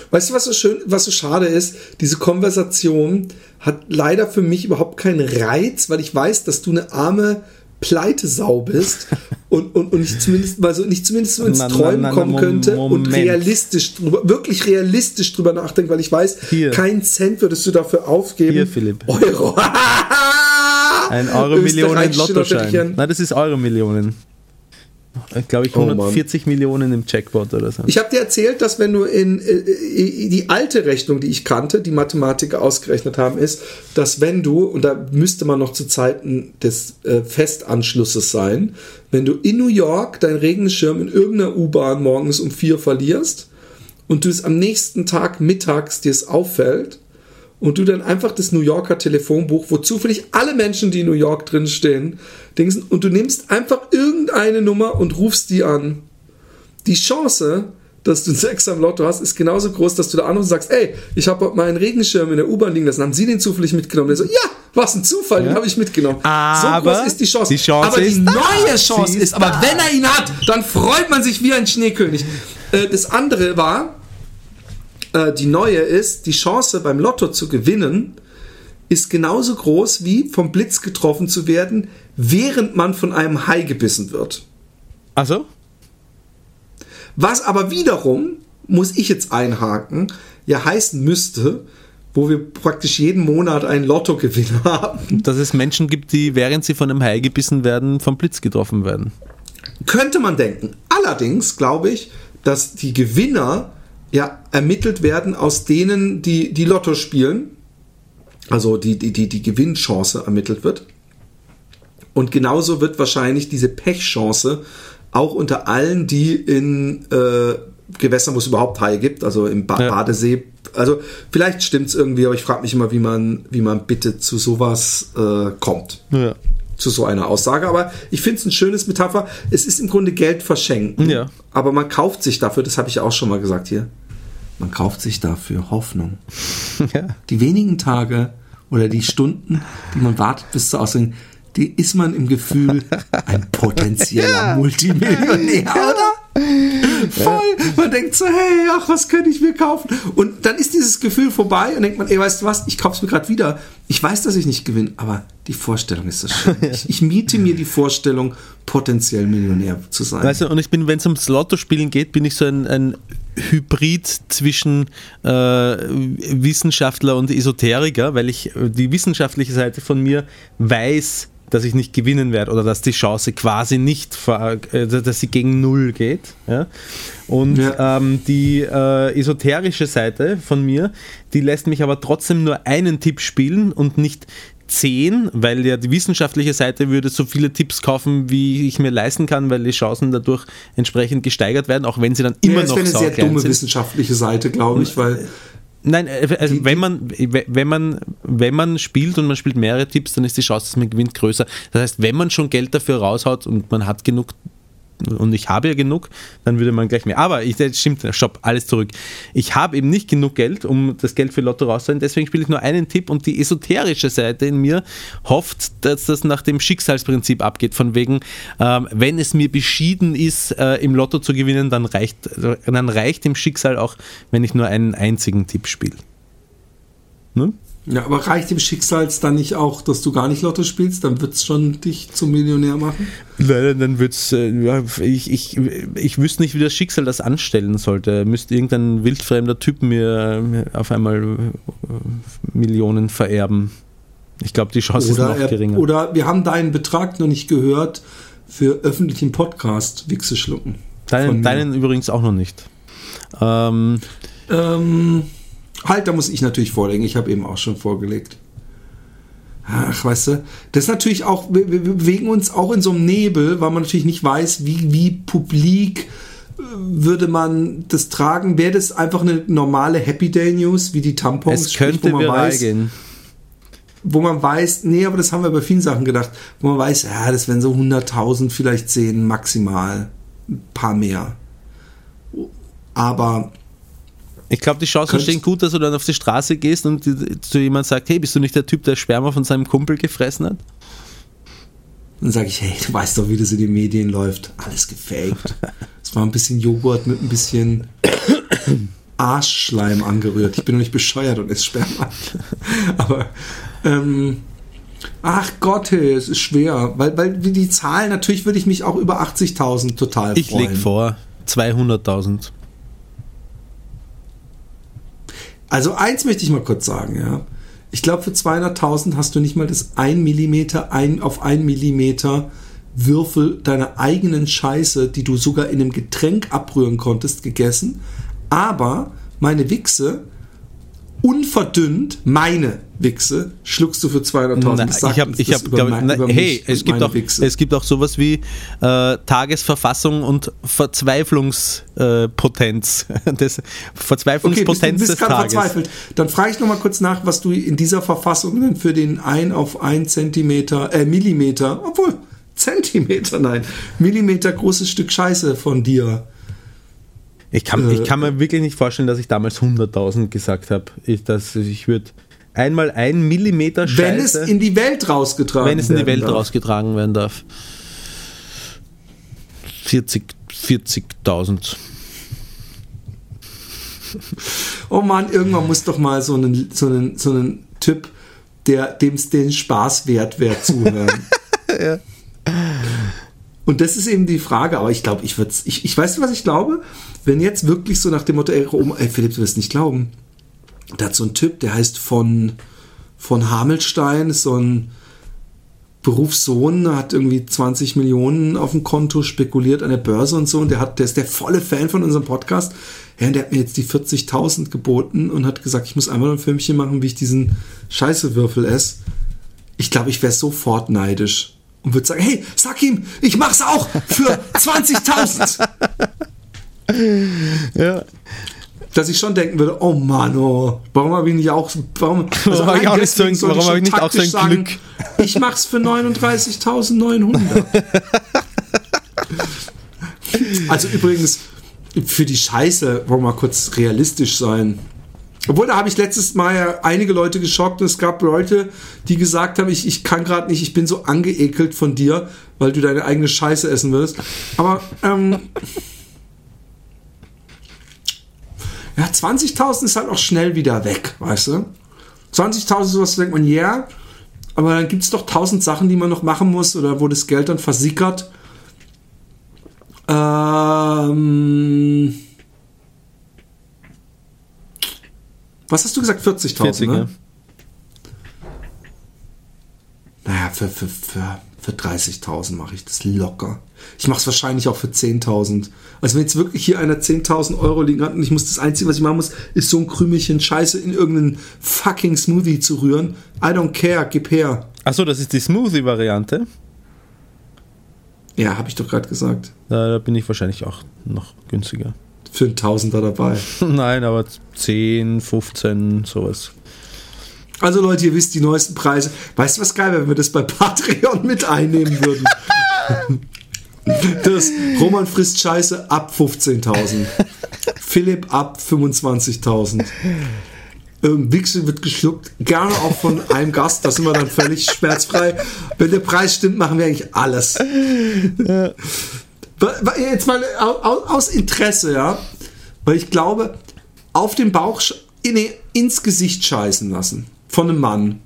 Weißt du, was so schön, was so schade ist? Diese Konversation hat leider für mich überhaupt keinen Reiz, weil ich weiß, dass du eine arme Pleitesau bist und, und, und nicht zumindest mal so, nicht zumindest so ins na, Träumen na, na, kommen könnte Moment. und realistisch drüber, wirklich realistisch drüber nachdenken, weil ich weiß, Hier. keinen Cent würdest du dafür aufgeben. Hier, Philipp. Euro. Ein Euro Millionen Lottoschein. Nein, das ist Euro Millionen glaube ich, 140 oh Millionen im Jackpot oder so. Ich habe dir erzählt, dass wenn du in äh, äh, die alte Rechnung, die ich kannte, die Mathematiker ausgerechnet haben, ist, dass wenn du, und da müsste man noch zu Zeiten des äh, Festanschlusses sein, wenn du in New York deinen Regenschirm in irgendeiner U-Bahn morgens um vier verlierst und du es am nächsten Tag mittags dir es auffällt, und du dann einfach das New Yorker Telefonbuch, wo zufällig alle Menschen, die in New York drinstehen, denkst, und du nimmst einfach irgendeine Nummer und rufst die an. Die Chance, dass du Sex am Lotto hast, ist genauso groß, dass du da anrufst und sagst, ey, ich habe meinen Regenschirm in der U-Bahn liegen lassen, haben sie den zufällig mitgenommen? Der so, ja, was ein Zufall, ja. den habe ich mitgenommen. Aber so groß ist die Chance. Die Chance aber die neue Chance ist, ist aber wenn er ihn hat, dann freut man sich wie ein Schneekönig. Äh, das andere war, äh, die neue ist, die Chance beim Lotto zu gewinnen, ist genauso groß wie vom Blitz getroffen zu werden, während man von einem Hai gebissen wird. Also? Was aber wiederum, muss ich jetzt einhaken, ja heißen müsste, wo wir praktisch jeden Monat einen Lottogewinn haben. Dass es Menschen gibt, die während sie von einem Hai gebissen werden, vom Blitz getroffen werden. Könnte man denken. Allerdings glaube ich, dass die Gewinner ja ermittelt werden aus denen, die die Lotto spielen. Also die, die, die, die Gewinnchance ermittelt wird. Und genauso wird wahrscheinlich diese Pechchance auch unter allen, die in äh, Gewässern, wo es überhaupt Haie gibt, also im ba ja. Badesee. Also vielleicht stimmt es irgendwie, aber ich frage mich immer, wie man, wie man bitte zu sowas äh, kommt. Ja. Zu so einer Aussage. Aber ich finde es ein schönes Metapher. Es ist im Grunde Geld verschenken. Ja. Aber man kauft sich dafür, das habe ich ja auch schon mal gesagt hier, man kauft sich dafür Hoffnung. Ja. Die wenigen Tage oder die Stunden, die man wartet bis zur Ausgang, die ist man im Gefühl ein potenzieller ja. Multimillionär, oder? Voll. Man denkt so, hey, ach, was könnte ich mir kaufen? Und dann ist dieses Gefühl vorbei und denkt man, ey, weißt du was, ich kaufe es mir gerade wieder. Ich weiß, dass ich nicht gewinne, aber die Vorstellung ist so schön. Ich, ich, miete mir die Vorstellung, potenziell Millionär zu sein. Weißt du, und ich bin, wenn es ums Lotto-Spielen geht, bin ich so ein, ein Hybrid zwischen äh, Wissenschaftler und Esoteriker, weil ich die wissenschaftliche Seite von mir weiß, dass ich nicht gewinnen werde oder dass die Chance quasi nicht, äh, dass sie gegen Null geht. Ja? Und ja. Ähm, die äh, esoterische Seite von mir, die lässt mich aber trotzdem nur einen Tipp spielen und nicht 10, weil ja die wissenschaftliche Seite würde so viele Tipps kaufen, wie ich mir leisten kann, weil die Chancen dadurch entsprechend gesteigert werden, auch wenn sie dann immer ja, noch Das wäre eine sehr dumme sind. wissenschaftliche Seite, glaube ich, weil Nein, äh, also wenn man, wenn man, wenn man spielt und man spielt mehrere Tipps, dann ist die Chance, dass man gewinnt, größer. Das heißt, wenn man schon Geld dafür raushaut und man hat genug und ich habe ja genug, dann würde man gleich mehr. Aber ich stimmt, stopp, alles zurück. Ich habe eben nicht genug Geld, um das Geld für Lotto rauszuholen, deswegen spiele ich nur einen Tipp und die esoterische Seite in mir hofft, dass das nach dem Schicksalsprinzip abgeht, von wegen, ähm, wenn es mir beschieden ist, äh, im Lotto zu gewinnen, dann reicht, dann reicht dem Schicksal auch, wenn ich nur einen einzigen Tipp spiele. Ne? Ja, aber reicht dem Schicksal dann nicht auch, dass du gar nicht Lotto spielst? Dann wird es schon dich zum Millionär machen? Nein, dann wird es, äh, ja, ich, ich, ich wüsste nicht, wie das Schicksal das anstellen sollte. Müsste irgendein wildfremder Typ mir auf einmal äh, Millionen vererben. Ich glaube, die Chance oder ist noch er, geringer. Oder wir haben deinen Betrag noch nicht gehört für öffentlichen Podcast Wichse schlucken. Deinen, deinen übrigens auch noch nicht. Ähm, ähm Halt, da muss ich natürlich vorlegen. Ich habe eben auch schon vorgelegt. Ach, weißt du, das ist natürlich auch, wir, wir bewegen uns auch in so einem Nebel, weil man natürlich nicht weiß, wie, wie publik äh, würde man das tragen. Wäre das einfach eine normale Happy Day News, wie die Tampons? Es könnte sprich, wo man weiß, gehen. Wo man weiß, nee, aber das haben wir bei vielen Sachen gedacht, wo man weiß, ja, das werden so 100.000 vielleicht sehen, maximal. Ein paar mehr. Aber ich glaube, die Chancen stehen gut, dass du dann auf die Straße gehst und zu jemand sagt, hey, bist du nicht der Typ, der Sperma von seinem Kumpel gefressen hat? Dann sage ich, hey, du weißt doch, wie das in den Medien läuft. Alles gefaked. Es war ein bisschen Joghurt mit ein bisschen Arschschleim angerührt. Ich bin noch nicht bescheuert und esse Sperma. Aber ähm, Ach Gott, hey, es ist schwer, weil, weil die Zahlen, natürlich würde ich mich auch über 80.000 total freuen. Ich lege vor 200.000. Also eins möchte ich mal kurz sagen, ja. Ich glaube, für 200.000 hast du nicht mal das 1 Millimeter ein, auf 1 Millimeter Würfel deiner eigenen Scheiße, die du sogar in einem Getränk abrühren konntest, gegessen. Aber meine Wichse unverdünnt meine Wichse schluckst du für 200.000. Ich habe, ich habe, hey, es gibt auch, es gibt auch sowas wie äh, Tagesverfassung und Verzweiflungspotenz, äh, des Verzweiflungspotenz okay, des Tages. Verzweifelt. Dann frage ich noch mal kurz nach, was du in dieser Verfassung denn für den ein auf ein Zentimeter, äh, Millimeter, obwohl Zentimeter, nein, Millimeter großes Stück Scheiße von dir ich kann, äh, ich kann mir wirklich nicht vorstellen, dass ich damals 100.000 gesagt habe. Ich, ich würde einmal ein Millimeter Scheiße... Wenn es in die Welt rausgetragen Wenn es in die Welt darf. rausgetragen werden darf. 40.000. 40 oh Mann, irgendwann muss doch mal so einen, so einen, so einen Typ, dem es den Spaß wert wäre, zuhören. ja. Und das ist eben die Frage, aber ich glaube, ich würde ich, ich weiß was ich glaube, wenn jetzt wirklich so nach dem Motto, ey, ey Philipp, du wirst nicht glauben, da hat so ein Typ, der heißt von, von Hamelstein, ist so ein Berufssohn, hat irgendwie 20 Millionen auf dem Konto, spekuliert an der Börse und so, und der hat, der ist der volle Fan von unserem Podcast. Ja, und der hat mir jetzt die 40.000 geboten und hat gesagt, ich muss einmal ein Filmchen machen, wie ich diesen Scheißewürfel esse. Ich glaube, ich wäre sofort neidisch und würde sagen, hey, sag ihm, ich mach's auch für 20.000. ja. Dass ich schon denken würde, oh Mann, oh, warum habe ich nicht auch, warum, also warum habe ich, so ein, warum hab ich nicht auch so ein sagen, Glück? Ich mach's für 39.900. also übrigens, für die Scheiße, wollen wir mal kurz realistisch sein. Obwohl, da habe ich letztes Mal ja einige Leute geschockt und es gab Leute, die gesagt haben, ich, ich kann gerade nicht, ich bin so angeekelt von dir, weil du deine eigene Scheiße essen wirst. Aber, ähm, ja, 20.000 ist halt auch schnell wieder weg, weißt du? 20.000 ist was, denkt man, ja, yeah, aber dann gibt es doch 1000 Sachen, die man noch machen muss oder wo das Geld dann versickert. Ähm, was hast du gesagt? 40.000, 40, ne? Ja. Naja, für, für, für, für 30.000 mache ich das locker. Ich mache es wahrscheinlich auch für 10.000. Also wenn jetzt wirklich hier einer 10.000 Euro liegen hat und ich muss das Einzige, was ich machen muss, ist so ein Krümelchen Scheiße in irgendeinen fucking Smoothie zu rühren. I don't care, gib her. Achso, das ist die Smoothie-Variante? Ja, habe ich doch gerade gesagt. Da, da bin ich wahrscheinlich auch noch günstiger. Für einen Tausender dabei. Nein, aber 10, 15, sowas. Also Leute, ihr wisst die neuesten Preise. Weißt du was geil, wenn wir das bei Patreon mit einnehmen würden? Das Roman frisst Scheiße ab 15.000. Philipp ab 25.000. Ähm, wird geschluckt, gerne auch von einem Gast, da sind wir dann völlig schmerzfrei. Wenn der Preis stimmt, machen wir eigentlich alles. Jetzt mal aus Interesse, ja, weil ich glaube, auf den Bauch, nee, ins Gesicht scheißen lassen von einem Mann.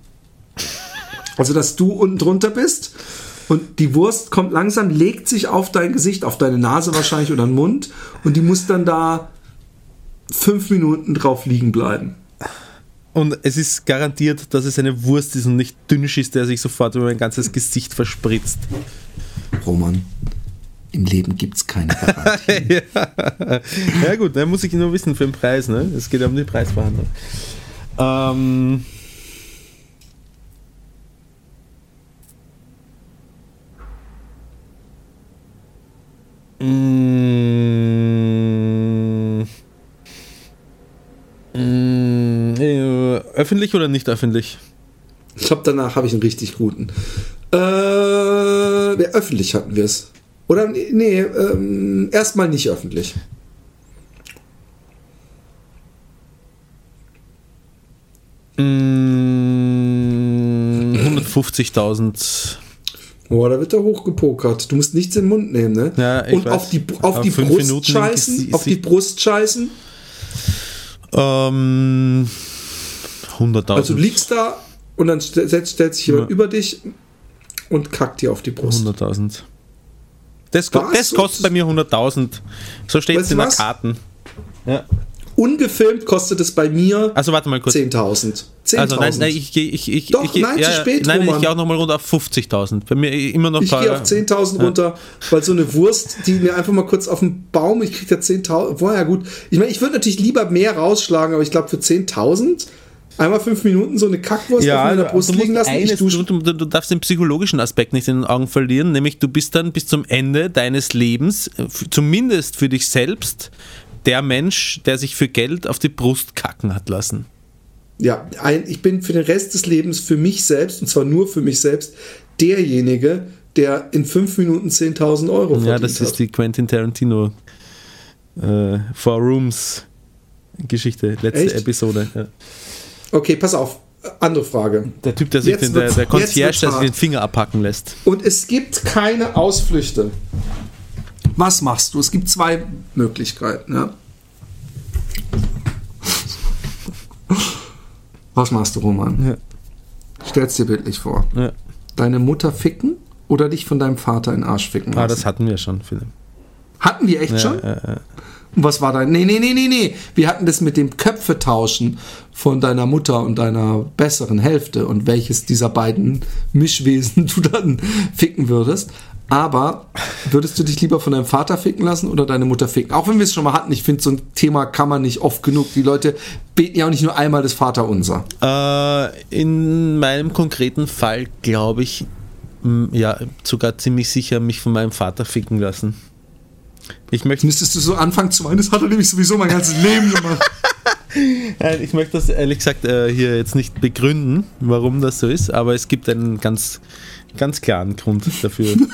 Also, dass du unten drunter bist und die Wurst kommt langsam, legt sich auf dein Gesicht, auf deine Nase wahrscheinlich oder den Mund und die muss dann da fünf Minuten drauf liegen bleiben. Und es ist garantiert, dass es eine Wurst ist und nicht Dünnschiss, der sich sofort über mein ganzes Gesicht verspritzt. Roman, im Leben gibt es keine Garantie. ja. ja. gut, dann muss ich nur wissen für den Preis. Ne? Es geht ja um die Preisverhandlung. Ähm, Mm, mm, öffentlich oder nicht öffentlich? Ich glaube, danach habe ich einen richtig guten. Äh, ja, öffentlich hatten wir es. Oder nee, ähm, erstmal nicht öffentlich. Mm, 150.000 Boah, da wird er hochgepokert. Du musst nichts in den Mund nehmen, ne? Ja, ich Und weiß. auf die, auf die Brust Minuten scheißen? sie- Auf die Brust scheißen? Ähm, 100.000. Also du liegst da und dann st setzt, stellt sich jemand Ja. über dich und kackt dir auf die Brust. 100.000. Das, Was? das kostet bei mir 100.000. So steht es in der? Karten. Ja. Ungefilmt kostet es bei mir Also warte mal kurz. 10.000. 10.000. Also nein, nein, ich gehe ich, ich, Doch, ich, nein, zu spät, Nein, ich Roman. gehe auch nochmal runter auf 50.000. Bei mir immer noch Ich gehe auf 10.000 runter, weil so eine Wurst, die mir einfach mal kurz auf den Baum, ich kriege ja 10.000. Boah, ja gut. Ich meine, ich würde natürlich lieber mehr rausschlagen, aber ich glaube für 10.000 einmal fünf Minuten so eine Kackwurst Ja, auf meiner Brust liegen lassen. Eines, du, du, du darfst den psychologischen Aspekt nicht in den Augen verlieren, nämlich du bist dann bis zum Ende deines Lebens, äh, zumindest für dich selbst, der Mensch, der sich für Geld auf die Brust kacken hat lassen. Ja, ein, ich bin für den Rest des Lebens für mich selbst, und zwar nur für mich selbst, derjenige, der in fünf Minuten 10.000 Euro verdient Ja, das hat. ist die Quentin Tarantino äh, Four Rooms Geschichte, letzte Echt? Episode. Ja. Okay, pass auf. Andere Frage. Der Typ, der sich den, der, der Concierge, der sich den Finger abhacken lässt. Und es gibt keine Ausflüchte. Was machst du? Es gibt zwei Möglichkeiten. Ja? Was machst du, Roman? Ja. Stell's dir bildlich vor. Ja. Deine Mutter ficken oder dich von deinem Vater in den Arsch ficken Ah, lassen? das hatten wir schon, Philipp. Hatten wir echt Ja, schon? ja, ja. Was war dein? Nee, nee, nee, nee, nee. Wir hatten das mit dem Köpfetauschen von deiner Mutter und deiner besseren Hälfte und welches dieser beiden Mischwesen du dann ficken würdest. Aber würdest du dich lieber von deinem Vater ficken lassen oder deine Mutter ficken? Auch wenn wir es schon mal hatten, ich finde, so ein Thema kann man nicht oft genug. Die Leute beten ja auch nicht nur einmal das Vaterunser. Äh, in meinem konkreten Fall glaube ich, ja, sogar ziemlich sicher mich von meinem Vater ficken lassen. Ich möchte, Müsstest du so anfangen zu weinen, das hat er nämlich sowieso mein ganzes Leben gemacht. ich möchte das ehrlich gesagt äh, hier jetzt nicht begründen, warum das so ist, aber es gibt einen ganz, ganz klaren Grund dafür.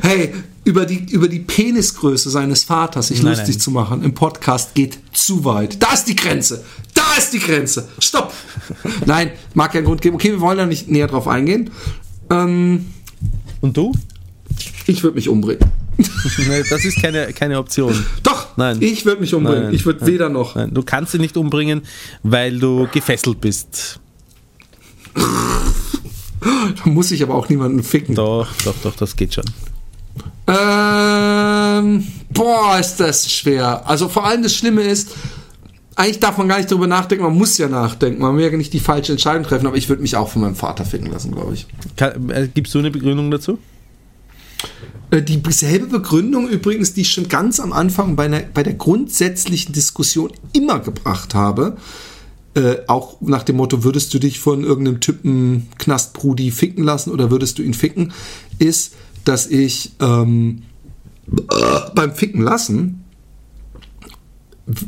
Hey, über die, über die Penisgröße seines Vaters sich Nein, lustig nein. zu machen im Podcast geht zu weit. Da ist die Grenze. Da ist die Grenze. Stopp. Nein, mag ja einen Grund geben. Okay, wir wollen da nicht näher drauf eingehen. Ähm, Und du? ich würde mich umbringen. Nee, das ist keine, keine Option. Doch, Nein. ich würde mich umbringen. Nein, ich würde weder noch. Nein, du kannst sie nicht umbringen, weil du gefesselt bist. Da muss ich aber auch niemanden ficken. Doch, doch, doch, das geht schon. Ähm, boah, ist das schwer. Also vor allem das Schlimme ist, eigentlich darf man gar nicht darüber nachdenken, man muss ja nachdenken. Man will ja nicht die falsche Entscheidung treffen, aber ich würde mich auch von meinem Vater ficken lassen, glaube ich. Kann, äh, gibst du eine Begründung dazu? Äh, Dieselbe Begründung übrigens, die ich schon ganz am Anfang bei, einer, bei der grundsätzlichen Diskussion immer gebracht habe, äh, auch nach dem Motto, würdest du dich von irgendeinem Typen Knastbrudi ficken lassen oder würdest du ihn ficken, ist, dass ich ähm, beim Ficken lassen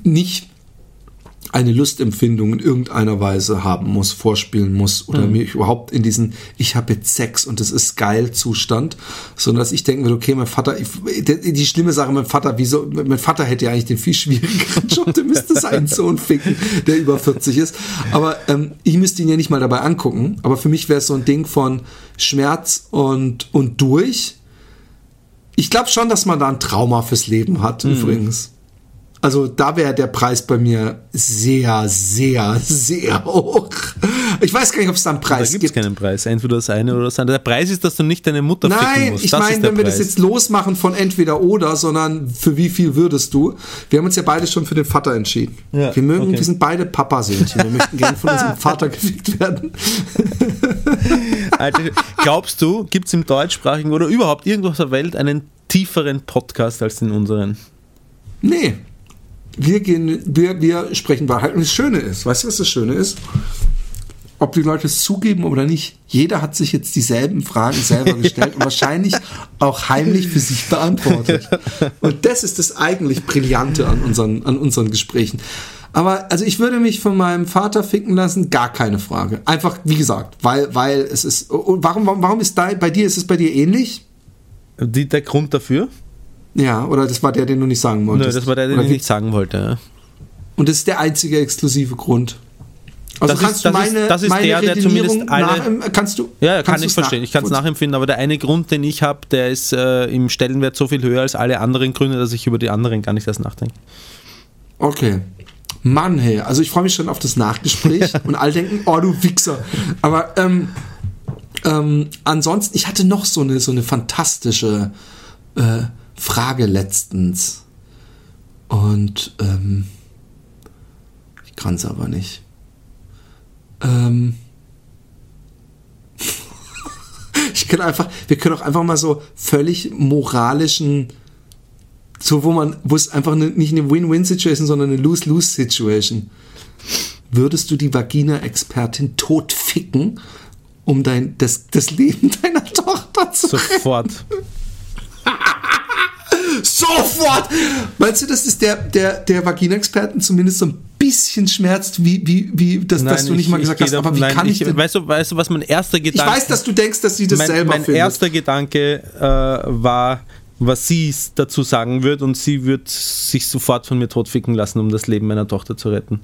nicht eine Lustempfindung in irgendeiner Weise haben muss, vorspielen muss oder mhm. mich überhaupt in diesen ich habe jetzt Sex und es ist geil Zustand, sondern dass ich denken würde, okay, mein Vater, ich, die, die, schlimme Sache, mein Vater, wieso, mein Vater hätte ja eigentlich den viel schwierigeren Job, der müsste seinen Sohn ficken, der über 40 ist, aber ähm, ich müsste ihn ja nicht mal dabei angucken, aber für mich wäre es so ein Ding von Schmerz und, und durch. Ich glaube schon, dass man da ein Trauma fürs Leben hat, mhm. übrigens. Also da wäre der Preis bei mir sehr, sehr, sehr hoch. Ich weiß gar nicht, ob es da einen Preis da gibt. Da keinen Preis. Entweder das eine oder das andere. Der Preis ist, dass du nicht deine Mutter Nein, ficken musst. Nein, ich meine, wenn wir das jetzt losmachen von entweder oder, sondern für wie viel würdest du? Wir haben uns ja beide schon für den Vater entschieden. Ja, wir mögen, okay. wir sind beide Papa-Söhnchen. Wir möchten gerne von unserem Vater gefickt werden. Alter, glaubst du, gibt es im deutschsprachigen oder überhaupt irgendwo auf der Welt einen tieferen Podcast als den unseren? Nee, wir gehen, wir, wir sprechen Wahrheit. Und das Schöne ist, weißt du, was das Schöne ist? Ob die Leute es zugeben oder nicht, jeder hat sich jetzt dieselben Fragen selber gestellt und wahrscheinlich auch heimlich für sich beantwortet. Und das ist das eigentlich Brillante an unseren, an unseren Gesprächen. Aber also ich würde mich von meinem Vater ficken lassen, gar keine Frage. Einfach, wie gesagt, weil, weil es ist. Warum, warum ist da bei dir, ist es bei dir ähnlich? Die, der Grund dafür? Ja, oder das war der, den du nicht sagen wolltest? Nö, das war der, den oder ich nicht sagen wollte. Und das ist der einzige exklusive Grund. Also das kannst ist, du meine, ist, das ist meine der, der zumindest alle. kannst du? Ja, kann ich verstehen. Ich kann es nachempfinden, aber der eine Grund, den ich habe, der ist äh, im Stellenwert so viel höher als alle anderen Gründe, dass ich über die anderen gar nicht erst nachdenke. Okay. Mann, hey, also ich freue mich schon auf das Nachgespräch und alle denken, oh du Wichser. Aber ähm, ähm, ansonsten, ich hatte noch so eine, so eine fantastische äh, Frage letztens. Und ähm, ich kann es aber nicht. Ähm, ich kann einfach, wir können auch einfach mal so völlig moralischen, so wo man, wo es einfach eine, nicht eine Win-Win-Situation, sondern eine Lose-Lose-Situation. Würdest du die Vagina-Expertin totficken, um dein, das, das Leben deiner Tochter zu Sofort. Sofort! Meinst du, dass es der, der, der Vagina-Experten zumindest so ein bisschen schmerzt, wie, wie, wie dass, nein, dass du nicht ich, mal gesagt hast, aber wie nein, kann ich, ich denn? Weißt du, weißt du, was mein erster Gedanke Ich weiß, dass du denkst, dass sie das mein, selber Mein findet. erster Gedanke äh, war, was sie dazu sagen wird und sie wird sich sofort von mir totficken lassen, um das Leben meiner Tochter zu retten.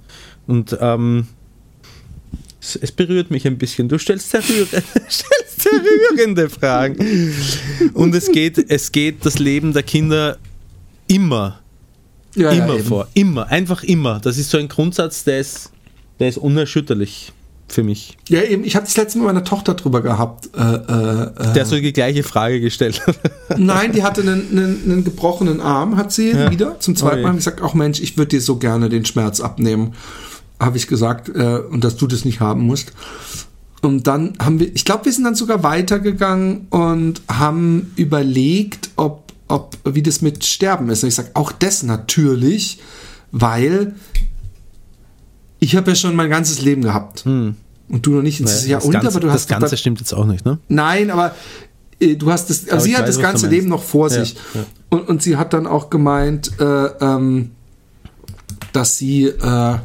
Und ähm, es, es berührt mich ein bisschen. Du stellst sehr, rührende, stellst Fragen. Und es geht, es geht das Leben der Kinder immer, ja, immer ja, vor. Immer, einfach immer. Das ist so ein Grundsatz, der ist, der ist unerschütterlich für mich. Ja, eben, ich habe das letzte Mal mit meiner Tochter drüber gehabt. Äh, äh, der so die gleiche Frage gestellt Nein, die hatte einen, einen, einen gebrochenen Arm, hat sie ja. wieder. Zum zweiten oh, Mal gesagt, auch Mensch, ich würde dir so gerne den Schmerz abnehmen habe ich gesagt, äh, und dass du das nicht haben musst. Und dann haben wir, ich glaube, wir sind dann sogar weitergegangen und haben überlegt, ob, ob, wie das mit Sterben ist. Und ich sage, auch das natürlich, weil ich habe ja schon mein ganzes Leben gehabt. Hm. Und du noch nicht. Naja, ja, und, Ganze, aber du hast. Das Ganze stimmt jetzt auch nicht, ne? Nein, aber äh, du hast das, also sie hat weiß, das ganze Leben noch vor sich. Ja, ja. Und, und sie hat dann auch gemeint, äh, ähm, dass sie, äh,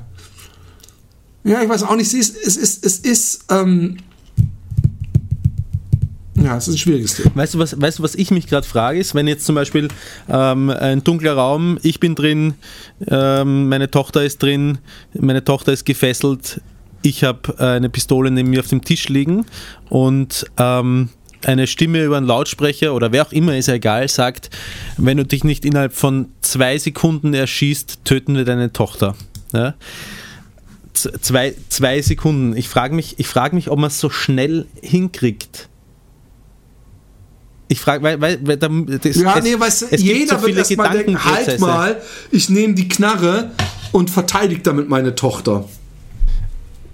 ja, ich weiß auch nicht, es ist, es ist, es ist, ähm, ja, es ist ein schwieriges Thema. Weißt du, was, weißt du, was ich mich gerade frage, ist, wenn jetzt zum Beispiel ähm, ein dunkler Raum, ich bin drin, ähm, meine Tochter ist drin, meine Tochter ist gefesselt, ich habe eine Pistole neben mir auf dem Tisch liegen und ähm, eine Stimme über einen Lautsprecher oder wer auch immer, ist ja egal, sagt, wenn du dich nicht innerhalb von zwei Sekunden erschießt, töten wir deine Tochter. Ja? Zwei, zwei Sekunden. Ich frage mich, frag mich, ob man es so schnell hinkriegt. Ich frage, weil, weil, weil das, ja, es, nee, weißt du, jeder so wird erstmal denken, halt mal, ich nehme die Knarre und verteidige damit meine Tochter.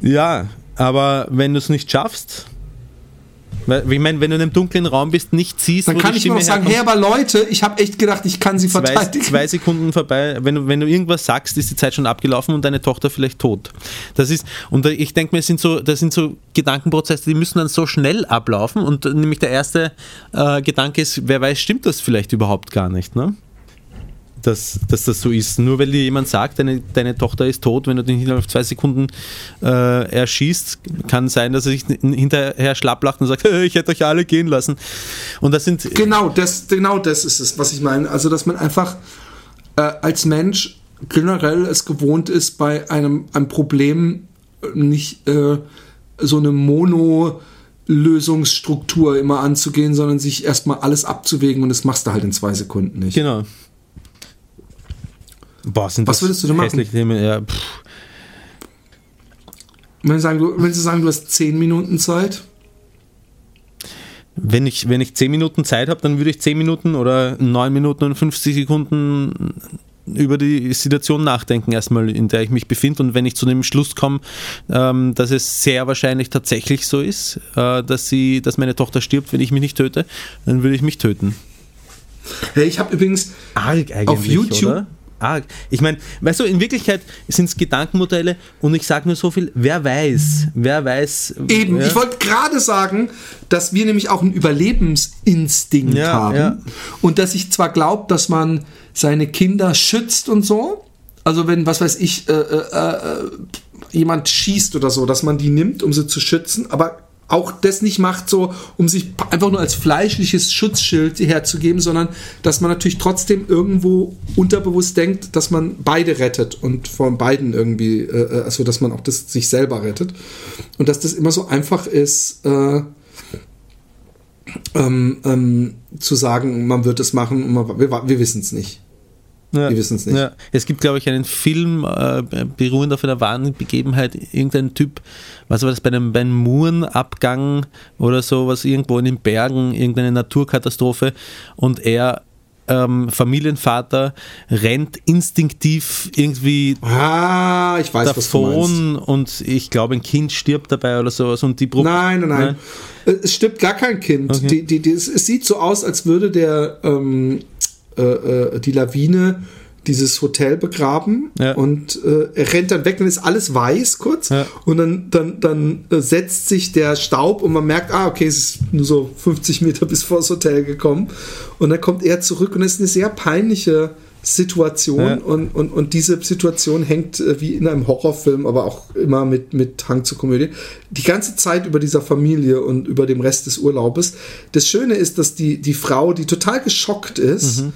Ja, aber wenn du es nicht schaffst, ich meine, wenn du in einem dunklen Raum bist, nicht siehst, dann kann ich nur noch sagen, hey, aber Leute, ich habe echt gedacht, ich kann sie verteidigen. Zwei, zwei Sekunden vorbei, wenn du, wenn du irgendwas sagst, ist die Zeit schon abgelaufen und deine Tochter vielleicht tot. Das ist, und ich denke mir, sind so, das sind so Gedankenprozesse, die müssen dann so schnell ablaufen und nämlich der erste äh, Gedanke ist, wer weiß, stimmt das vielleicht überhaupt gar nicht, ne? Dass, dass das so ist. Nur weil dir jemand sagt, deine, deine Tochter ist tot, wenn du den innerhalb zwei Sekunden äh, erschießt, kann sein, dass er sich hinterher schlapplacht und sagt, ich hätte euch alle gehen lassen. Und das sind. Genau, das, genau das ist es, was ich meine. Also, dass man einfach äh, als Mensch generell es gewohnt ist, bei einem, einem Problem nicht äh, so eine Mono- Lösungsstruktur immer anzugehen, sondern sich erstmal alles abzuwägen und das machst du halt in zwei Sekunden nicht. Genau. Boah, sind Was würdest du denn machen? Themen? Ja, wenn, sagen, du, wenn Sie sagen, du hast zehn Minuten Zeit? Wenn ich, wenn ich 10 Minuten Zeit habe, dann würde ich zehn Minuten oder neun Minuten und 50 Sekunden über die Situation nachdenken, erstmal, in der ich mich befinde. Und wenn ich zu dem Schluss komme, ähm, dass es sehr wahrscheinlich tatsächlich so ist, äh, dass, sie, dass meine Tochter stirbt, wenn ich mich nicht töte, dann würde ich mich töten. Hey, ich habe übrigens Arg auf YouTube. Oder? Arg. Ich meine, weißt du, in Wirklichkeit sind es Gedankenmodelle und ich sage nur so viel, wer weiß, wer weiß. Eben, ja. ich wollte gerade sagen, dass wir nämlich auch einen Überlebensinstinkt ja, haben ja. und dass ich zwar glaube, dass man seine Kinder schützt und so, also wenn, was weiß ich, äh, äh, äh, jemand schießt oder so, dass man die nimmt, um sie zu schützen, aber auch das nicht macht, so um sich einfach nur als fleischliches Schutzschild herzugeben, sondern dass man natürlich trotzdem irgendwo unterbewusst denkt, dass man beide rettet und von beiden irgendwie, äh, also dass man auch das sich selber rettet und dass das immer so einfach ist. Äh, ähm, ähm, zu sagen, man wird es machen, man, wir, wir wissen es nicht. Ja, wir wissen es nicht. Ja. Es gibt, glaube ich, einen Film, äh, beruhend auf einer wahren Begebenheit, irgendein Typ, was war das, bei einem, bei einem Murenabgang oder so, was irgendwo in den Bergen, irgendeine Naturkatastrophe und er ähm, Familienvater rennt instinktiv irgendwie ah, ich weiß, davon und ich glaube, ein Kind stirbt dabei oder sowas und die Bruch Nein, nein, nein. nein. Es stirbt gar kein Kind. Okay. Die, die, die, es, es, sieht so aus, als würde der ähm, äh, äh, die Lawine dieses Hotel begraben ja. und äh, er rennt dann weg, dann ist alles weiß kurz ja. und dann, dann, dann äh, setzt sich der Staub und man merkt, ah, okay, es ist nur so 50 Meter bis vor das Hotel gekommen und dann kommt er zurück und es ist eine sehr peinliche Situation ja. und, und, und diese Situation hängt äh, wie in einem Horrorfilm, aber auch immer mit, mit Hang zur Komödie, die ganze Zeit über dieser Familie und über dem Rest des Urlaubes. Das Schöne ist, dass die, die Frau, die total geschockt ist, mhm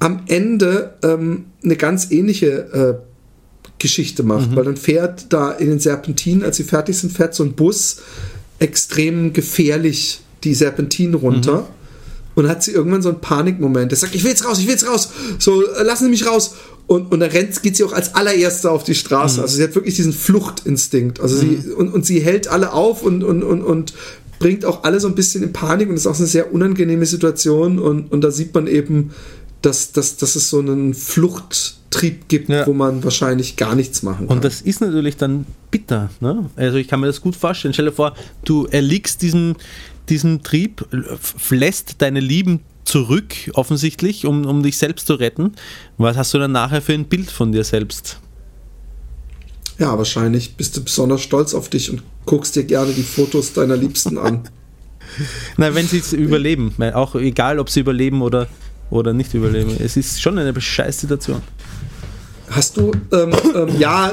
am Ende ähm, eine ganz ähnliche äh, Geschichte macht, mhm. weil dann fährt da in den Serpentinen, als sie fertig sind, fährt so ein Bus extrem gefährlich die Serpentinen runter. Mhm. Und hat sie irgendwann so einen Panikmoment. Der sagt, ich will jetzt raus, ich will jetzt raus. So, äh, lassen Sie mich raus. Und, und dann rennt, geht sie auch als allererste auf die Straße. Mhm. Also sie hat wirklich diesen Fluchtinstinkt. Also sie, mhm. und, und sie hält alle auf und, und, und, und bringt auch alle so ein bisschen in Panik. Und das ist auch eine sehr unangenehme Situation. Und, und da sieht man eben, dass, dass, dass es so einen Fluchttrieb gibt, ja. wo man wahrscheinlich gar nichts machen kann. Und das ist natürlich dann bitter. Ne? Also ich kann mir das gut vorstellen. Stell dir vor, du erliegst diesem, diesem Trieb, lässt deine Lieben zurück, offensichtlich, um, um dich selbst zu retten. Was hast du dann nachher für ein Bild von dir selbst? Ja, wahrscheinlich bist du besonders stolz auf dich und guckst dir gerne die Fotos deiner Liebsten an. Na, wenn sie es überleben, auch egal, ob sie überleben oder oder nicht überleben. Es ist schon eine scheiß Situation. Hast du, ähm, ähm, ja,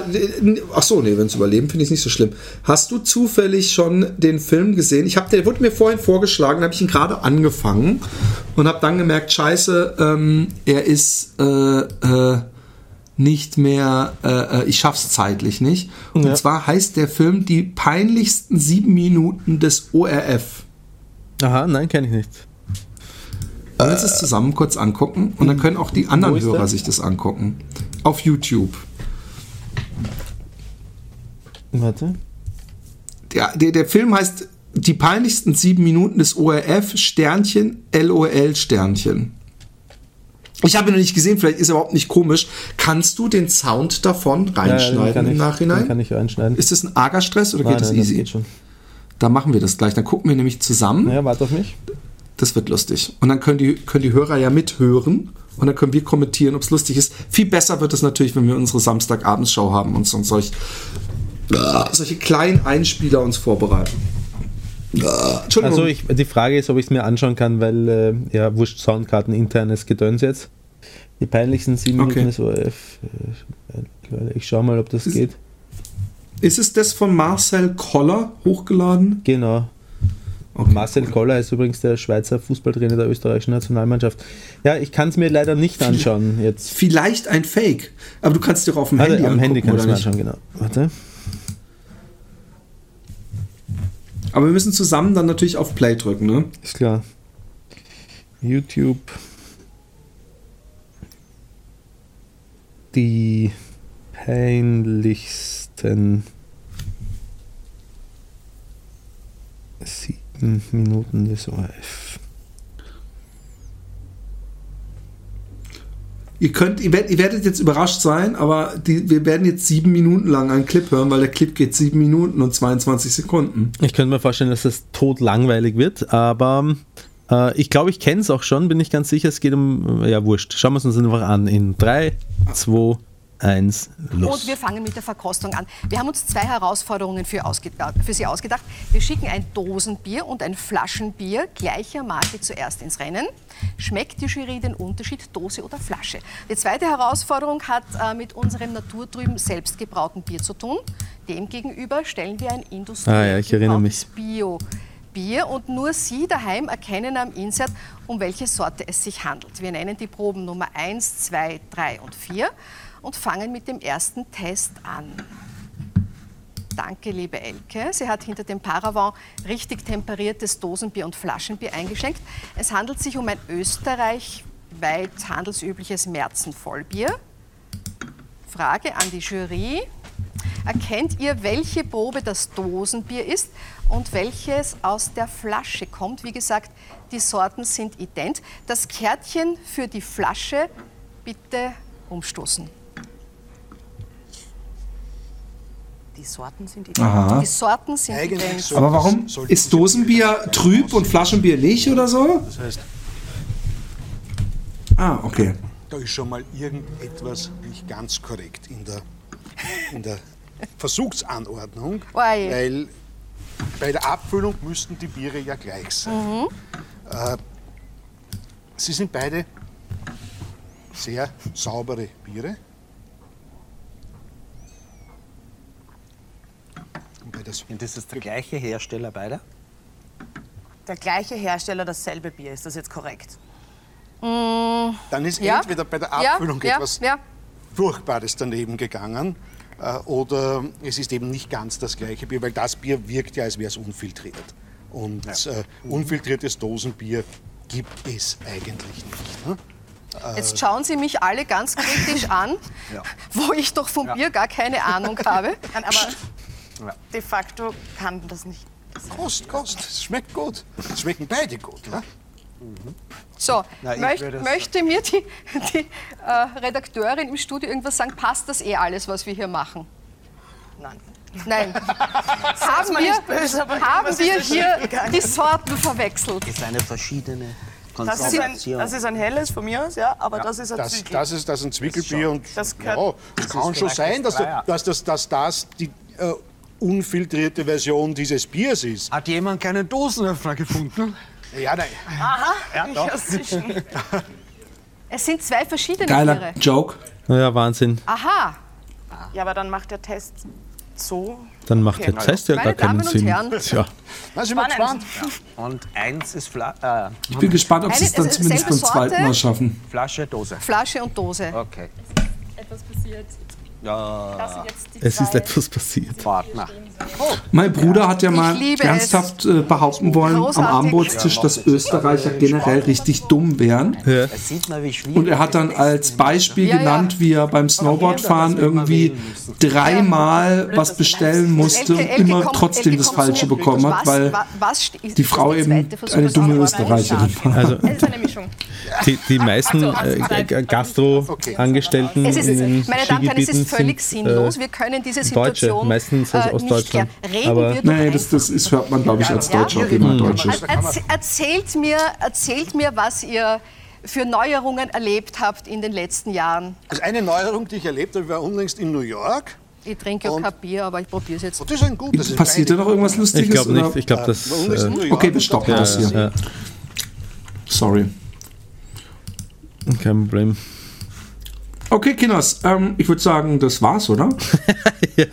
ach so, nee, wenn es überleben, finde ich es nicht so schlimm. Hast du zufällig schon den Film gesehen? Ich habe, der wurde mir vorhin vorgeschlagen, habe ich ihn gerade angefangen und habe dann gemerkt, scheiße, ähm, er ist äh, äh, nicht mehr, äh, äh ich schaff's zeitlich nicht. Und ja. zwar heißt der Film Die peinlichsten sieben Minuten des ORF. Aha, nein, kenne ich nicht. Wollen wir uns das zusammen kurz angucken? Und dann können auch die anderen Hörer der? sich das angucken. Auf YouTube. Warte. Der, der, der Film heißt Die peinlichsten sieben Minuten des ORF Sternchen LOL Sternchen. Ich habe ihn noch nicht gesehen, vielleicht ist er überhaupt nicht komisch. Kannst du den Sound davon reinschneiden ja, im Nachhinein? kann ich reinschneiden. Ist das ein arger Stress oder nein, geht das nein, easy? Das geht schon. Da machen wir das gleich. Dann gucken wir nämlich zusammen. Ja, warte auf mich. Das wird lustig. Und dann können die, können die Hörer ja mithören und dann können wir kommentieren, ob es lustig ist. Viel besser wird es natürlich, wenn wir unsere Samstagabendshow haben und so, solch, solche kleinen Einspieler uns vorbereiten. Also ich, die Frage ist, ob ich es mir anschauen kann, weil äh, ja, wurscht Soundkarten internes Gedöns jetzt. Die peinlichsten sieben Okay. Minuten des ORF. Äh, Ich schau mal, ob das Ist- geht. Ist es das von Marcel Koller hochgeladen? Genau. Okay. Marcel Koller ist übrigens der Schweizer Fußballtrainer der österreichischen Nationalmannschaft. Ja, ich kann es mir leider nicht anschauen jetzt. Vielleicht ein Fake. Aber du kannst dir auch auf dem Also, Handy am Handy angucken, kann ich oder es mir nicht? anschauen, genau. Warte. Aber wir müssen zusammen dann natürlich auf Play drücken, ne? Ist klar. YouTube. Die peinlichsten sieben Minuten des ORF. Ihr könnt, ihr werdet, ihr werdet jetzt überrascht sein, aber die, wir werden jetzt sieben Minuten lang einen Clip hören, weil der Clip geht sieben Minuten und 22 Sekunden. Ich könnte mir vorstellen, dass das tot langweilig wird, aber äh, ich glaube, ich kenne es auch schon, bin ich ganz sicher. Es geht um, ja, wurscht. Schauen wir es uns einfach an. In 3, 2, 1, los. Und wir fangen mit der Verkostung an. Wir haben uns zwei Herausforderungen für, für Sie ausgedacht. Wir schicken ein Dosenbier und ein Flaschenbier gleicher Marke zuerst ins Rennen. Schmeckt die Jury den Unterschied Dose oder Flasche? Die zweite Herausforderung hat äh, mit unserem naturtrüben selbstgebrauten Bier zu tun. Demgegenüber stellen wir ein industriell Ah ja. Bio. Bier und nur Sie daheim erkennen am Insert, um welche Sorte es sich handelt. Wir nennen die Proben Nummer 1, 2, 3 und 4 und fangen mit dem ersten Test an. Danke, liebe Elke. Sie hat hinter dem Paravent richtig temperiertes Dosenbier und Flaschenbier eingeschenkt. Es handelt sich um ein österreichweit handelsübliches Märzenvollbier. Frage an die Jury. Erkennt ihr, welche Probe das Dosenbier ist und welches aus der Flasche kommt? Wie gesagt, die Sorten sind ident. Das Kärtchen für die Flasche bitte umstoßen. Die Sorten sind ident. Aha. Die Sorten sind Eigentlich ident. so- Aber warum ist Dosenbier trüb und Flaschenbier nicht oder so? Das heißt, Ah, okay. da ist schon mal irgendetwas nicht ganz korrekt in der, in der Versuchsanordnung, Oi. weil bei der Abfüllung müssten die Biere ja gleich sein. Äh, sie sind beide sehr saubere Biere. Wobei das Und das ist der gleiche Hersteller beider? Der gleiche Hersteller, dasselbe Bier. Ist das jetzt korrekt? dann ist Ja. entweder bei der Ja, Abfüllung ja, etwas ja. Furchtbares daneben gegangen äh, oder es ist eben nicht ganz das gleiche Bier, weil das Bier wirkt ja, als wäre es unfiltriert. Und äh, unfiltriertes Dosenbier gibt es eigentlich nicht. Ne? Jetzt schauen Sie mich alle ganz kritisch an, wo ich doch vom Bier gar keine Ahnung habe. Nein, aber de facto kann das nicht. Kost, Kost, es schmeckt gut. Es schmecken beide gut. Ne? So, Na, möcht, möchte mir die, die äh, Redakteurin im Studio irgendwas sagen? Passt das eh alles, was wir hier machen? Nein. Nein. haben wir, böse, aber haben wir hier schiefgegangen? die Sorten verwechselt? Das ist eine verschiedene Das ist, ein, das ist ein helles von mir aus, ja, aber das ist ein Das, Zwiebel. das, ist, das ist ein Zwickelbier und Das ja, es kann schon sein, dass, das du- dass, das, dass das die äh, unfiltrierte Version dieses Biers ist. Hat jemand keinen Dosenöffner gefunden? Ja, nein. Ja, doch. Es sind zwei verschiedene Geiler Biere. Joke. Naja, Wahnsinn. Aha, Ja, aber dann macht der Test so. Dann macht Okay. der Test ja Meine gar keinen Damen und Sinn. Herren. Tja. Na, sind wir gespannt. Und eins ist Fla äh, Ich bin gespannt, ob sie es dann ist zumindest beim zweiten. Mal schaffen. Flasche, Dose. Flasche und Dose. Okay. etwas passiert. Ja, Das sind jetzt die Es ist etwas passiert. Partner. Mein Bruder hat ja mal ernsthaft äh, behaupten wollen am. Armbrotstisch, dass Österreicher generell richtig dumm wären. Ja. Und er hat dann als Beispiel Ja, genannt, wie er beim Snowboardfahren irgendwie dreimal was bestellen musste und immer trotzdem das Falsche bekommen hat, Was- weil die Frau eben eine dumme Österreicherin war. Also die, die meisten Also, äh, G- Gastro-Angestellten in den meine Damen und Herren, es Skigebieten ist völlig sind, sinnlos. äh, Wir können diese Deutsche, Situation meistens aus äh, nicht Klären. Reden Aber- wir Nee, das, das ist, hört man, glaube ich, als Ja? Deutscher, wenn man Deutsch ist. Er- erz- Erzählt mir, erzählt mir, was ihr für Neuerungen erlebt habt in den letzten Jahren. Also eine Neuerung, die ich erlebt habe, war unlängst in New York. Ich trinke ja Und- kein Bier, aber ich probiere es jetzt. Das ist ein gutes. Passiert da noch irgendwas Lustiges? Ich glaube nicht. Ich glaube, das. Äh, Okay, wir stoppen das hier. ja, Sorry. kein Problem. Okay, Kinders, ähm, ich würde sagen, das war's, oder? ja.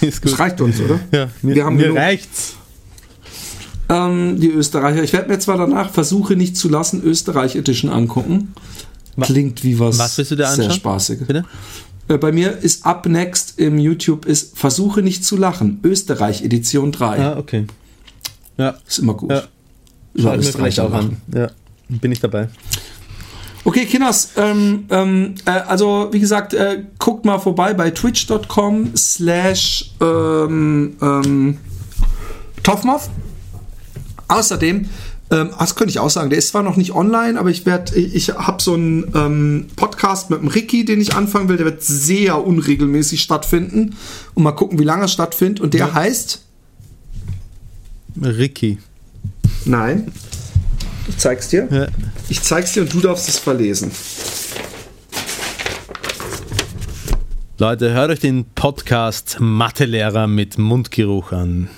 Ist gut. Das reicht uns, oder? Ja, mir, Wir haben mir genug. reicht's. Ähm, die Österreicher. Ich werde mir zwar danach Versuche nicht zu lassen, Österreich Edition angucken. Klingt wie was, Was willst du sehr anschauen? spaßiges. Bitte? Äh, Bei mir ist up next im YouTube ist Versuche nicht zu lachen. Österreich Edition 3. Ah, okay. Ja, Ist immer gut. Ja. Über schaue ich mir vielleicht Österreicher auch an. Ja, bin ich dabei. Okay, Kinders, ähm, ähm, äh, also wie gesagt, äh, guckt mal vorbei bei twitch.com slash ähm, ähm. Außerdem, ähm, das könnte ich auch sagen, der ist zwar noch nicht online, aber ich werde, ich, ich habe so einen ähm, Podcast mit dem Ricky, den ich anfangen will, der wird sehr unregelmäßig stattfinden. Und mal gucken, wie lange er stattfindet. Und der heißt, Ricky. nein, ich zeig's dir, Ja. ich zeig's dir und du darfst es verlesen. Leute, hört euch den Podcast Mathelehrer mit Mundgeruch an.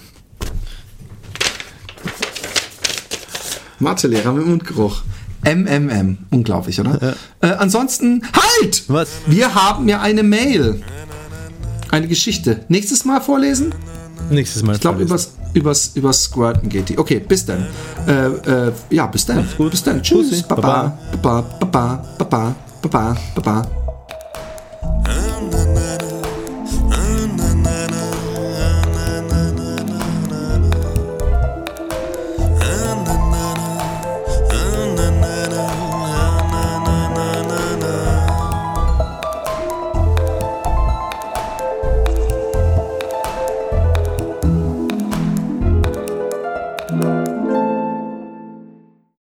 Mathelehrer mit Mundgeruch. MMM. Unglaublich, oder? Äh, ansonsten, halt! Was? Wir haben ja eine Mail. Eine Geschichte. Nächstes Mal vorlesen? Nächstes Mal. Ich glaube, übers, übers, übers Squirten geht die. Okay, bis dann. Äh, äh, ja, bis dann. gut. Bis dann. Tschüss. Baba. Baba. Baba. Baba. Baba. Baba.